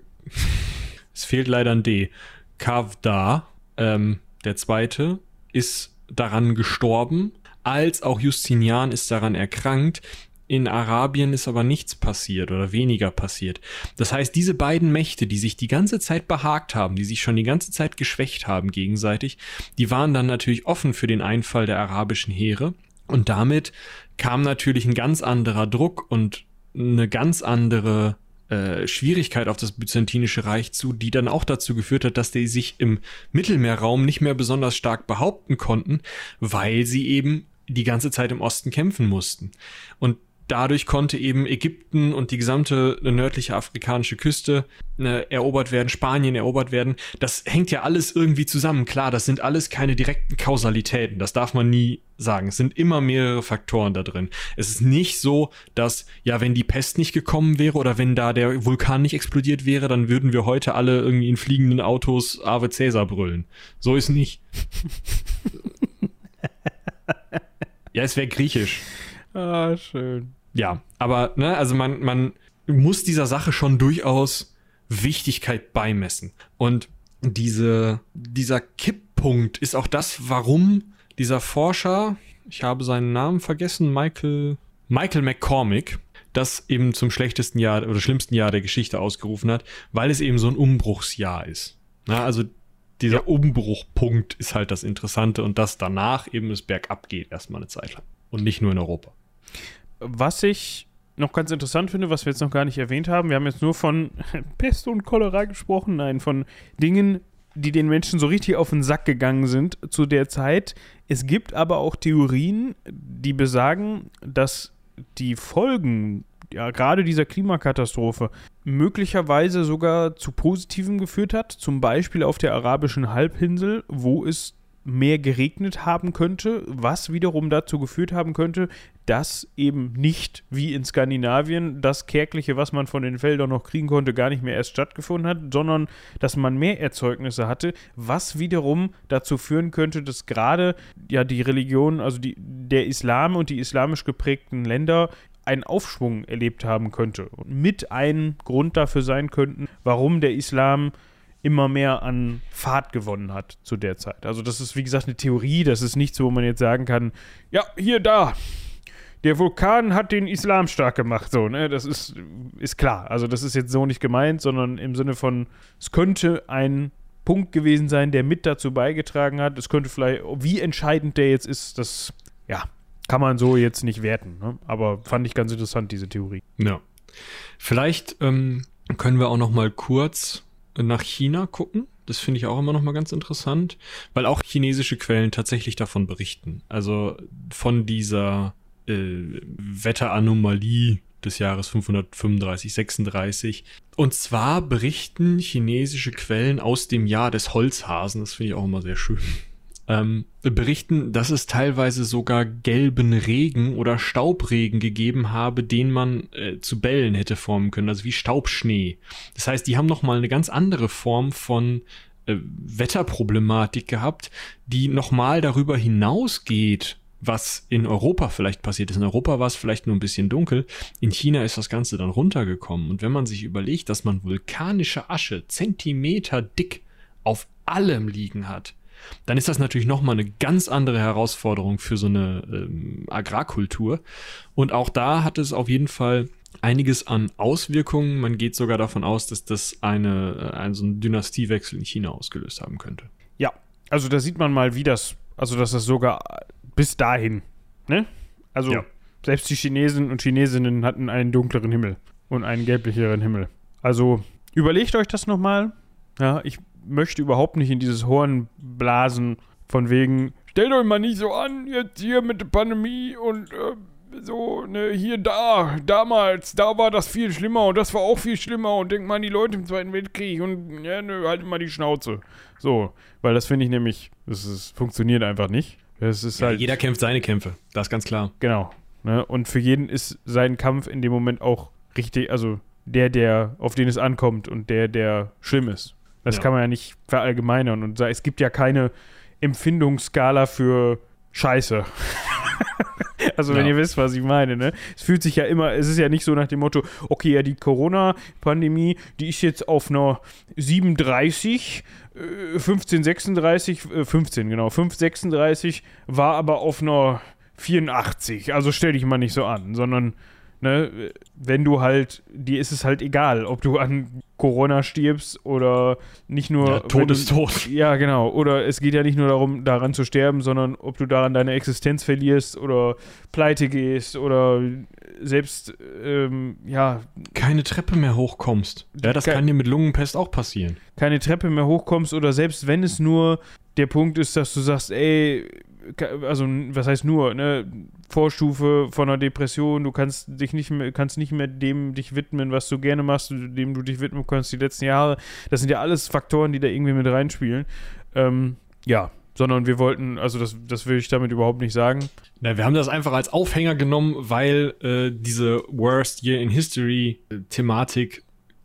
es fehlt leider ein D, Kavda, ähm, der zweite, ist daran gestorben, als auch Justinian ist daran erkrankt. In Arabien ist aber nichts passiert oder weniger passiert. Das heißt, diese beiden Mächte, die sich die ganze Zeit behagt haben, die sich schon die ganze Zeit geschwächt haben gegenseitig, die waren dann natürlich offen für den Einfall der arabischen Heere. Und damit kam natürlich ein ganz anderer Druck und eine ganz andere äh, Schwierigkeit auf das Byzantinische Reich zu, die dann auch dazu geführt hat, dass die sich im Mittelmeerraum nicht mehr besonders stark behaupten konnten, weil sie eben die ganze Zeit im Osten kämpfen mussten. Und dadurch konnte eben Ägypten und die gesamte nördliche afrikanische Küste äh, erobert werden, Spanien erobert werden. Das hängt ja alles irgendwie zusammen. Klar, das sind alles keine direkten Kausalitäten. Das darf man nie sagen. Es sind immer mehrere Faktoren da drin. Es ist nicht so, dass, ja, wenn die Pest nicht gekommen wäre oder wenn da der Vulkan nicht explodiert wäre, dann würden wir heute alle irgendwie in fliegenden Autos Ave Caesar brüllen. So ist nicht. ja, es wäre griechisch. Ah, schön ja, aber, ne, also man, man muss dieser Sache schon durchaus Wichtigkeit beimessen. Und diese, dieser Kipppunkt ist auch das, warum dieser Forscher, ich habe seinen Namen vergessen, Michael, Michael McCormick, das eben zum schlechtesten Jahr oder schlimmsten Jahr der Geschichte ausgerufen hat, weil es eben so ein Umbruchsjahr ist. Na, also dieser ja. Umbruchpunkt ist halt das Interessante und dass danach eben es bergab geht, erstmal eine Zeit lang. Und nicht nur in Europa. Was ich noch ganz interessant finde, was wir jetzt noch gar nicht erwähnt haben, wir haben jetzt nur von Pest und Cholera gesprochen, nein, von Dingen, die den Menschen so richtig auf den Sack gegangen sind zu der Zeit. Es gibt aber auch Theorien, die besagen, dass die Folgen ja, gerade dieser Klimakatastrophe möglicherweise sogar zu Positivem geführt hat. Zum Beispiel auf der arabischen Halbinsel, wo es mehr geregnet haben könnte, was wiederum dazu geführt haben könnte, dass eben nicht wie in Skandinavien das Kärgliche, was man von den Feldern noch kriegen konnte, gar nicht mehr erst stattgefunden hat, sondern dass man mehr Erzeugnisse hatte, was wiederum dazu führen könnte, dass gerade ja die Religion, also die, der Islam und die islamisch geprägten Länder einen Aufschwung erlebt haben könnte und mit ein Grund dafür sein könnten, warum der Islam immer mehr an Fahrt gewonnen hat zu der Zeit. Also das ist, wie gesagt, eine Theorie, das ist nichts, wo man jetzt sagen kann, ja, hier, da, der Vulkan hat den Islam stark gemacht, so, ne, das ist, ist klar. Also das ist jetzt so nicht gemeint, sondern im Sinne von, es könnte ein Punkt gewesen sein, der mit dazu beigetragen hat. Es könnte vielleicht, wie entscheidend der jetzt ist, das, ja, kann man so jetzt nicht werten. Ne? Aber fand ich ganz interessant, diese Theorie. Ja. Vielleicht ähm, können wir auch noch mal kurz nach China gucken. Das finde ich auch immer noch mal ganz interessant, weil auch chinesische Quellen tatsächlich davon berichten. Also von dieser äh, Wetteranomalie des Jahres 535, 36. Und zwar berichten chinesische Quellen aus dem Jahr des Holzhasen. Das finde ich auch immer sehr schön ähm, berichten, dass es teilweise sogar gelben Regen oder Staubregen gegeben habe, den man äh, zu Bällen hätte formen können, also wie Staubschnee. Das heißt, die haben nochmal eine ganz andere Form von äh, Wetterproblematik gehabt, die nochmal darüber hinausgeht, was in Europa vielleicht passiert ist. In Europa war es vielleicht nur ein bisschen dunkel. In China ist das Ganze dann runtergekommen. Und wenn man sich überlegt, dass man vulkanische Asche Zentimeter dick auf allem liegen hat, dann ist das natürlich nochmal eine ganz andere Herausforderung für so eine ähm, Agrarkultur. Und auch da hat es auf jeden Fall einiges an Auswirkungen. Man geht sogar davon aus, dass das eine, äh, einen so einen Dynastiewechsel in China ausgelöst haben könnte. Ja, also da sieht man mal, wie das, also dass das sogar bis dahin, ne? Also ja. selbst die Chinesen und Chinesinnen hatten einen dunkleren Himmel und einen gelblicheren Himmel. Also überlegt euch das nochmal. Ja, ich möchte überhaupt nicht in dieses Horn blasen, von wegen, stellt euch mal nicht so an, jetzt hier mit der Pandemie und äh, so, ne, hier da, damals, da war das viel schlimmer und das war auch viel schlimmer und denkt mal an die Leute im Zweiten Weltkrieg und ja, ne, halt mal die Schnauze. So, weil das finde ich nämlich, das ist, funktioniert einfach nicht. Das ist ja, halt, jeder kämpft seine Kämpfe, das ist ganz klar. Genau. Ne, und für jeden ist sein Kampf in dem Moment auch richtig, also der, der, auf den es ankommt und der, der schlimm ist. Das Ja. kann man ja nicht verallgemeinern und sagen, es gibt ja keine Empfindungsskala für Scheiße. also wenn Ja. ihr wisst, was ich meine, ne? Es fühlt sich ja immer, es ist ja nicht so nach dem Motto, okay, ja, die Corona-Pandemie, die ist jetzt auf einer 37, äh, 15, 36, äh, 15, genau, 5, 36, war aber auf einer 84. Also stell dich mal nicht so an, sondern ne, wenn du halt, dir ist es halt egal, ob du an Corona stirbst oder nicht nur. Ja, Tod ist tot. Ja, genau. Oder es geht ja nicht nur darum, daran zu sterben, sondern ob du daran deine Existenz verlierst oder pleite gehst oder selbst, ähm, ja, Keine Treppe mehr hochkommst. Ja, das kann dir mit Lungenpest auch passieren. keine Treppe mehr hochkommst oder selbst wenn es nur der Punkt ist, dass du sagst, ey, also was heißt nur, ne, Vorstufe von einer Depression, du kannst dich nicht mehr, kannst nicht mehr dem dich widmen, was du gerne machst, dem du dich widmen kannst die letzten Jahre. Das sind ja alles Faktoren, die da irgendwie mit reinspielen. Ähm, ja, sondern wir wollten, also das, das will ich damit überhaupt nicht sagen. Na, wir haben das einfach als Aufhänger genommen, weil äh, diese Worst Year in History äh,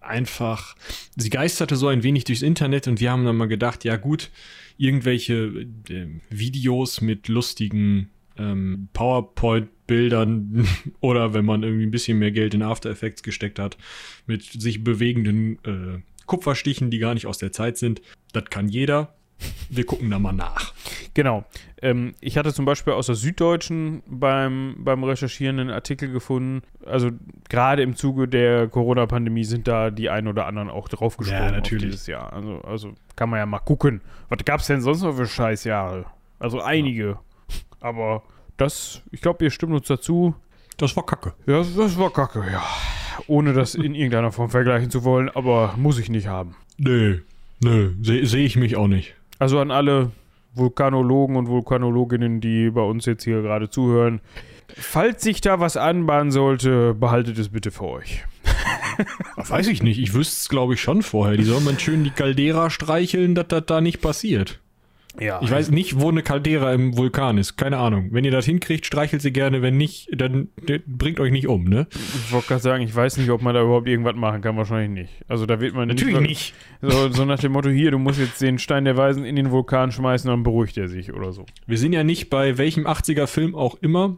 einfach, sie geisterte so ein wenig durchs Internet und wir haben dann mal gedacht, ja gut, irgendwelche äh, Videos mit lustigen ähm, PowerPoint-Bildern oder wenn man irgendwie ein bisschen mehr Geld in After Effects gesteckt hat, mit sich bewegenden äh, Kupferstichen, die gar nicht aus der Zeit sind, das kann jeder. Wir gucken da mal nach. Genau. Ähm, ich hatte zum Beispiel aus der Süddeutschen beim, beim Recherchieren einen Artikel gefunden. Also gerade im Zuge der Corona-Pandemie sind da die ein oder anderen auch draufgesprungen Ja, natürlich. dieses Jahr. Also, also kann man ja mal gucken. Was gab es denn sonst noch für Scheißjahre? Also einige. Aber das, ich glaube, wir stimmen uns dazu. Das war Kacke. Ja, das, das war kacke, ja. Ohne das in irgendeiner Form vergleichen zu wollen, aber muss ich nicht haben. Nö, nö, sehe seh ich mich auch nicht. Also an alle Vulkanologen und Vulkanologinnen, die bei uns jetzt hier gerade zuhören. Falls sich da was anbahnen sollte, behaltet es bitte für euch. Weiß ich nicht, ich wüsste es glaube ich schon vorher. Die sollen mal schön die Caldera streicheln, dass das da nicht passiert. Ja. Ich weiß nicht, wo eine Caldera im Vulkan ist, keine Ahnung. Wenn ihr das hinkriegt, streichelt sie gerne, wenn nicht, dann bringt euch nicht um, ne? Ich wollte gerade sagen, ich weiß nicht, ob man da überhaupt irgendwas machen kann. Wahrscheinlich nicht. Also da wird man nicht. So, so nach dem Motto, hier, du musst jetzt den Stein der Weisen in den Vulkan schmeißen, dann beruhigt er sich oder so. Wir sind ja nicht bei welchem 80er-Film auch immer,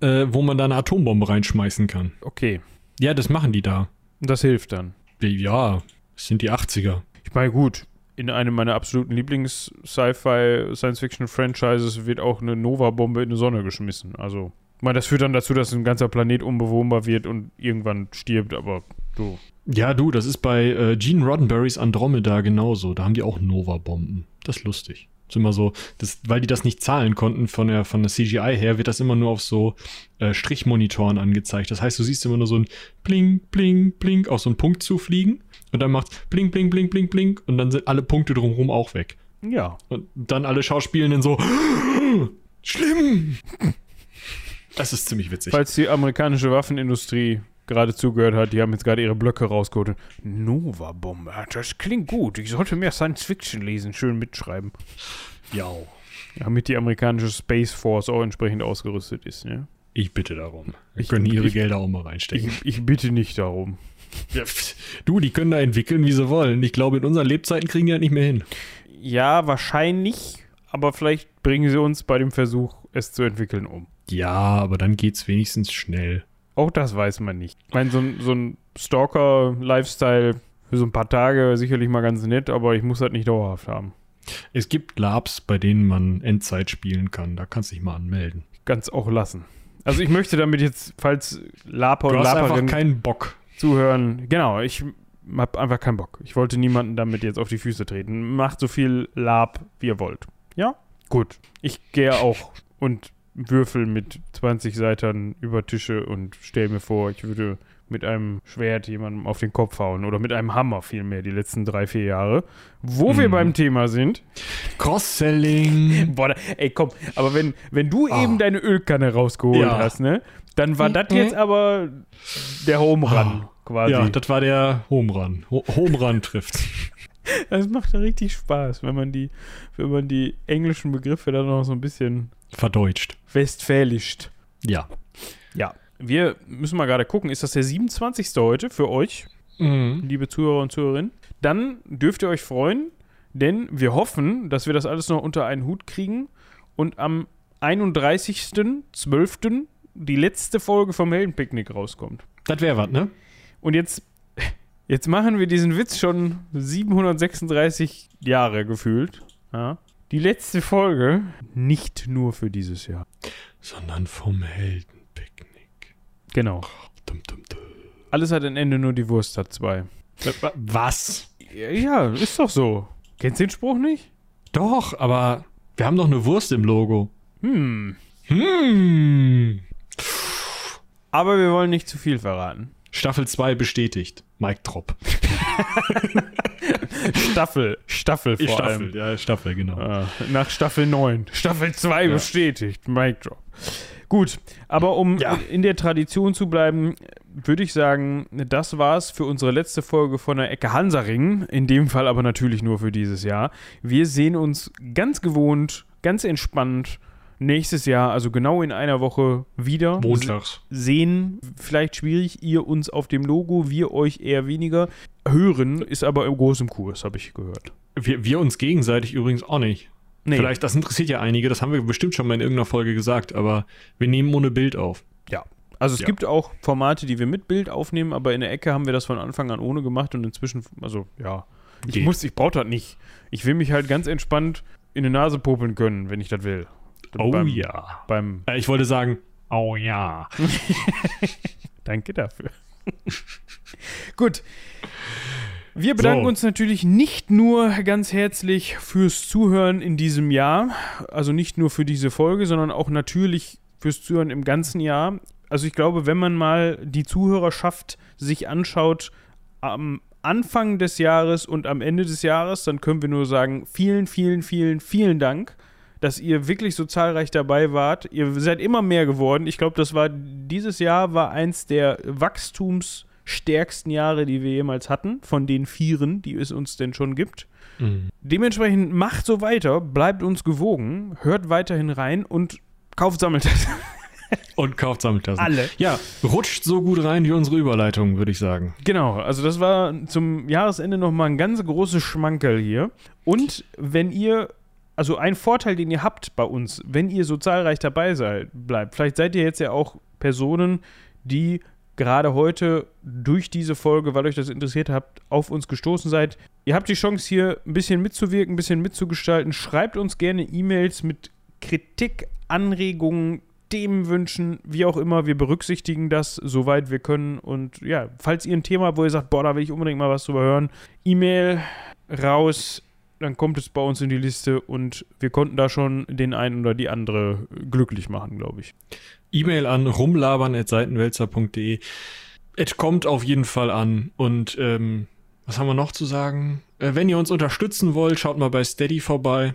äh, wo man da eine Atombombe reinschmeißen kann. Okay, Ja, das machen die da. das hilft dann. Ja, das sind die 80er. Ich meine, gut, in einem meiner absoluten Lieblings-Sci-Fi-Science-Fiction-Franchises wird auch eine Nova-Bombe in die Sonne geschmissen. Also, ich meine, das führt dann dazu, dass ein ganzer Planet unbewohnbar wird und irgendwann stirbt, aber so. Ja, du, das ist bei äh, Gene Roddenberrys Andromeda genauso. Da haben die auch Nova-Bomben. Das ist lustig. Ist immer so, das, weil die das nicht zahlen konnten von der, von der CGI her, wird das immer nur auf so äh, Strichmonitoren angezeigt. Das heißt, du siehst immer nur so ein Bling, Bling, Bling auf so einen Punkt zufliegen und dann macht's Bling, Bling, Bling, Bling, Bling und dann sind alle Punkte drumherum auch weg. Ja. Und dann alle Schauspielenden so, schlimm. Das ist ziemlich witzig. Falls die amerikanische Waffenindustrie gerade zugehört hat, die haben jetzt gerade ihre Blöcke rausgeholt. Nova-Bombe, das klingt gut. Ich sollte mehr Science-Fiction lesen, schön mitschreiben. Ja. Damit die amerikanische Space Force auch entsprechend ausgerüstet ist, ne? Ich bitte darum. Wir Ich- können ihre ich- Gelder auch mal reinstecken. Ich, ich bitte nicht darum. Ja, du, die können da entwickeln, wie sie wollen. Ich glaube, in unseren Lebzeiten kriegen die das nicht mehr hin. Ja, wahrscheinlich, aber vielleicht bringen sie uns bei dem Versuch, es zu entwickeln, um. Ja, aber dann geht's wenigstens schnell. Auch das weiß man nicht. Ich meine, so, ein- so ein Stalker-Lifestyle für so ein paar Tage sicherlich mal ganz nett, aber ich muss das nicht dauerhaft haben. Es gibt Labs, bei denen man Endzeit spielen kann. Da kannst du dich mal anmelden. Es auch lassen. Also ich möchte damit jetzt, falls Laper Du und hast einfach keinen Bock. Zuhören, genau, ich habe einfach keinen Bock. Ich wollte niemanden damit jetzt auf die Füße treten. Macht so viel Lab, wie ihr wollt. Ja? Gut. Ich gehe auch und würfel mit 20 Seitern über Tische und stelle mir vor, ich würde mit einem Schwert jemandem auf den Kopf hauen oder mit einem Hammer vielmehr die letzten drei, vier Jahre. Wo wir Mhm. beim Thema sind. Cross-Selling. Boah, da- ey, komm, aber wenn, wenn du Ah. eben deine Ölkanne rausgeholt Ja. hast, ne? Dann war das Mhm. jetzt aber der Home Run quasi. Ja, das war der Home Run. Ho Home Run trifft. Das macht ja richtig Spaß, wenn man die, wenn man die englischen Begriffe dann noch so ein bisschen Verdeutscht. westfälischt. Ja. Ja. wir müssen mal gerade gucken, ist das der 27. heute für euch, Mhm. liebe Zuhörer und Zuhörerinnen? Dann dürft ihr euch freuen, denn wir hoffen, dass wir das alles noch unter einen Hut kriegen und am 31.12. die letzte Folge vom Heldenpicknick rauskommt. Das wäre was, ne? Und jetzt, jetzt machen wir diesen Witz schon 736 Jahre gefühlt. Ja. Die letzte Folge nicht nur für dieses Jahr. Sondern vom Heldenpicknick. Genau. Dum, dum, dum. Alles hat ein Ende, nur die Wurst hat zwei. Was? Ja, ja, ist doch so. Kennst du den Spruch nicht? Doch, aber wir haben doch eine Wurst im Logo. Hm. Hm. Aber wir wollen nicht zu viel verraten. Staffel 2 bestätigt. Mike Drop. Staffel, Staffel vor allem. ja, Staffel, genau. Ah, nach Staffel 9. Staffel 2 Ja. bestätigt. Mic drop. Gut, aber um Ja. in der Tradition zu bleiben, würde ich sagen, das war's für unsere letzte Folge von der Ecke Hansaring. In dem Fall aber natürlich nur für dieses Jahr. Wir sehen uns ganz gewohnt, ganz entspannt nächstes Jahr, also genau in einer Woche wieder. Montags. Sehen, vielleicht schwierig, ihr uns auf dem Logo, wir euch eher weniger. Hören ist aber im großen Kurs, habe ich gehört. Wir, wir uns gegenseitig übrigens auch nicht. Nee. Vielleicht, das interessiert ja einige, das haben wir bestimmt schon mal in irgendeiner Folge gesagt, aber wir nehmen ohne Bild auf. Ja. Also es Ja. gibt auch Formate, die wir mit Bild aufnehmen, aber in der Ecke haben wir das von Anfang an ohne gemacht und inzwischen, also ja, ich Geht. muss, ich brauche das nicht. Ich will mich halt ganz entspannt in die Nase popeln können, wenn ich das will. Beim, ja. Beim, Äh, ich wollte sagen, oh ja. danke dafür. Gut. Wir bedanken So. uns natürlich nicht nur ganz herzlich fürs Zuhören in diesem Jahr, also nicht nur für diese Folge, sondern auch natürlich fürs Zuhören im ganzen Jahr. Also ich glaube, wenn man mal die Zuhörerschaft sich anschaut am Anfang des Jahres und am Ende des Jahres, dann können wir nur sagen, vielen, vielen, vielen, vielen Dank, dass ihr wirklich so zahlreich dabei wart. Ihr seid immer mehr geworden. Ich glaube, das war dieses Jahr war eins der wachstumsstärksten Jahre, die wir jemals hatten, von den vieren, die es uns denn schon gibt. Mhm. Dementsprechend macht so weiter, bleibt uns gewogen, hört weiterhin rein und kauft Sammeltassen. Und kauft Sammeltassen. Alle. Ja, rutscht so gut rein wie unsere Überleitung, würde ich sagen. Genau, also das war zum Jahresende nochmal ein ganz großes Schmankerl hier. Und wenn ihr, also ein Vorteil, den ihr habt bei uns, wenn ihr so zahlreich dabei seid, bleibt, vielleicht seid ihr jetzt ja auch Personen, die gerade heute durch diese Folge, weil euch das interessiert habt, auf uns gestoßen seid. Ihr habt die Chance hier ein bisschen mitzuwirken, ein bisschen mitzugestalten. Schreibt uns gerne E-Mails mit Kritik, Anregungen, Themenwünschen, wie auch immer. Wir berücksichtigen das, soweit wir können. Und ja, falls ihr ein Thema habt, wo ihr sagt, boah, da will ich unbedingt mal was drüber hören, E-Mail raus, dann kommt es bei uns in die Liste und wir konnten da schon den einen oder die andere glücklich machen, glaube ich. E-Mail an rumlabern.seitenwälzer.de. Es kommt auf jeden Fall an. Und ähm, was haben wir noch zu sagen? Äh, wenn ihr uns unterstützen wollt, schaut mal bei Steady vorbei.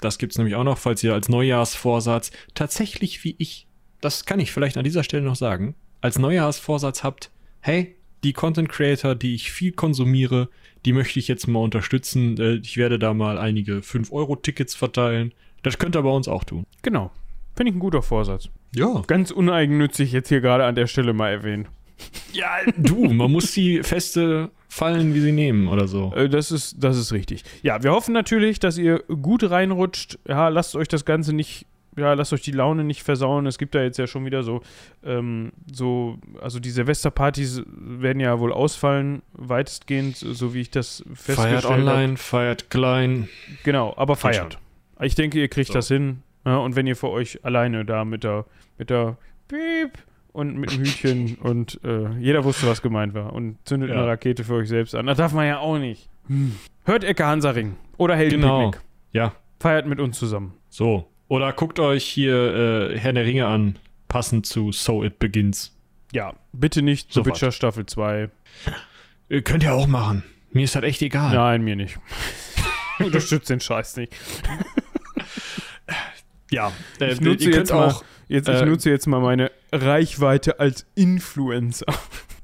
Das gibt's nämlich auch noch, falls ihr als Neujahrsvorsatz tatsächlich wie ich, das kann ich vielleicht an dieser Stelle noch sagen, als Neujahrsvorsatz habt, hey, die Content Creator, die ich viel konsumiere, die möchte ich jetzt mal unterstützen. Äh, Ich werde da mal einige 5-Euro-Tickets verteilen. Das könnt ihr bei uns auch tun. Genau. Finde ich ein guter Vorsatz. Ja. Ganz uneigennützig jetzt hier gerade an der Stelle mal erwähnt. Ja, du, man muss die Feste fallen, wie sie nehmen oder so. Äh, Das ist, das ist richtig. Ja, wir hoffen natürlich, dass ihr gut reinrutscht. Ja, lasst euch das Ganze nicht, ja, lasst euch die Laune nicht versauen. Es gibt da jetzt ja schon wieder so, ähm, so, also die Silvesterpartys werden ja wohl ausfallen, weitestgehend, so wie ich das festgestellt Feiert habe. online, feiert klein. Genau, aber feiert. Ich denke, ihr kriegt So. das hin. Ja, und wenn ihr für euch alleine da mit der, mit der Piep und mit dem Hütchen und äh, jeder wusste, was gemeint war und zündet Ja. eine Rakete für euch selbst an. Das darf man ja auch nicht. Hm. Hört Ecke Hansaring oder Heldenpicknick. Genau. Ja, Feiert mit uns zusammen. so. Oder guckt euch hier äh, Herr der Ringe an, passend zu So It Begins. Ja, bitte nicht The Sofort. Witcher Staffel 2. Äh, könnt ihr auch machen. Mir ist das echt egal. Nein, mir nicht. Unterstützt den Scheiß nicht. Ja, äh, Ich nutze ihr jetzt könnt mal- auch, Jetzt, ich Äh, nutze jetzt mal meine Reichweite als Influencer.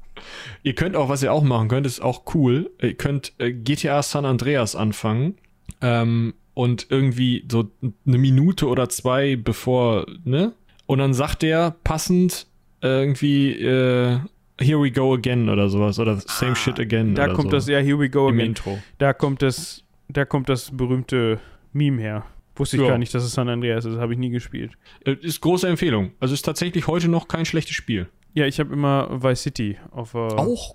ihr könnt auch, was ihr auch machen könnt, ist auch cool. Ihr könnt äh, GTA San Andreas anfangen ähm, und irgendwie so eine Minute oder zwei bevor, ne? Und dann sagt der passend irgendwie äh, Here We Go Again oder sowas oder Same Shit Again. Da kommt so. das, ja, here we go im again. Intro. Da kommt das, da kommt das berühmte Meme her. Wusste ich Ja. gar nicht, dass es San Andreas ist, habe ich nie gespielt. Äh, Ist große Empfehlung. Also ist tatsächlich heute noch kein schlechtes Spiel. Ja, ich habe immer Vice City auf äh,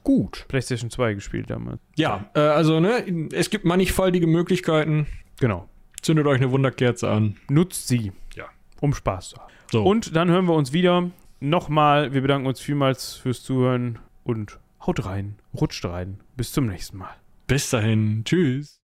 gut. PlayStation 2 gespielt damals. Ja, äh, also ne, es gibt mannigfaltige Möglichkeiten. Genau. Zündet euch eine Wunderkerze an. Nutzt sie. Ja. Um Spaß zu haben. So. Und dann hören wir uns wieder. Nochmal, wir bedanken uns vielmals fürs Zuhören und haut rein, rutscht rein. Bis zum nächsten Mal. bis dahin. Tschüss.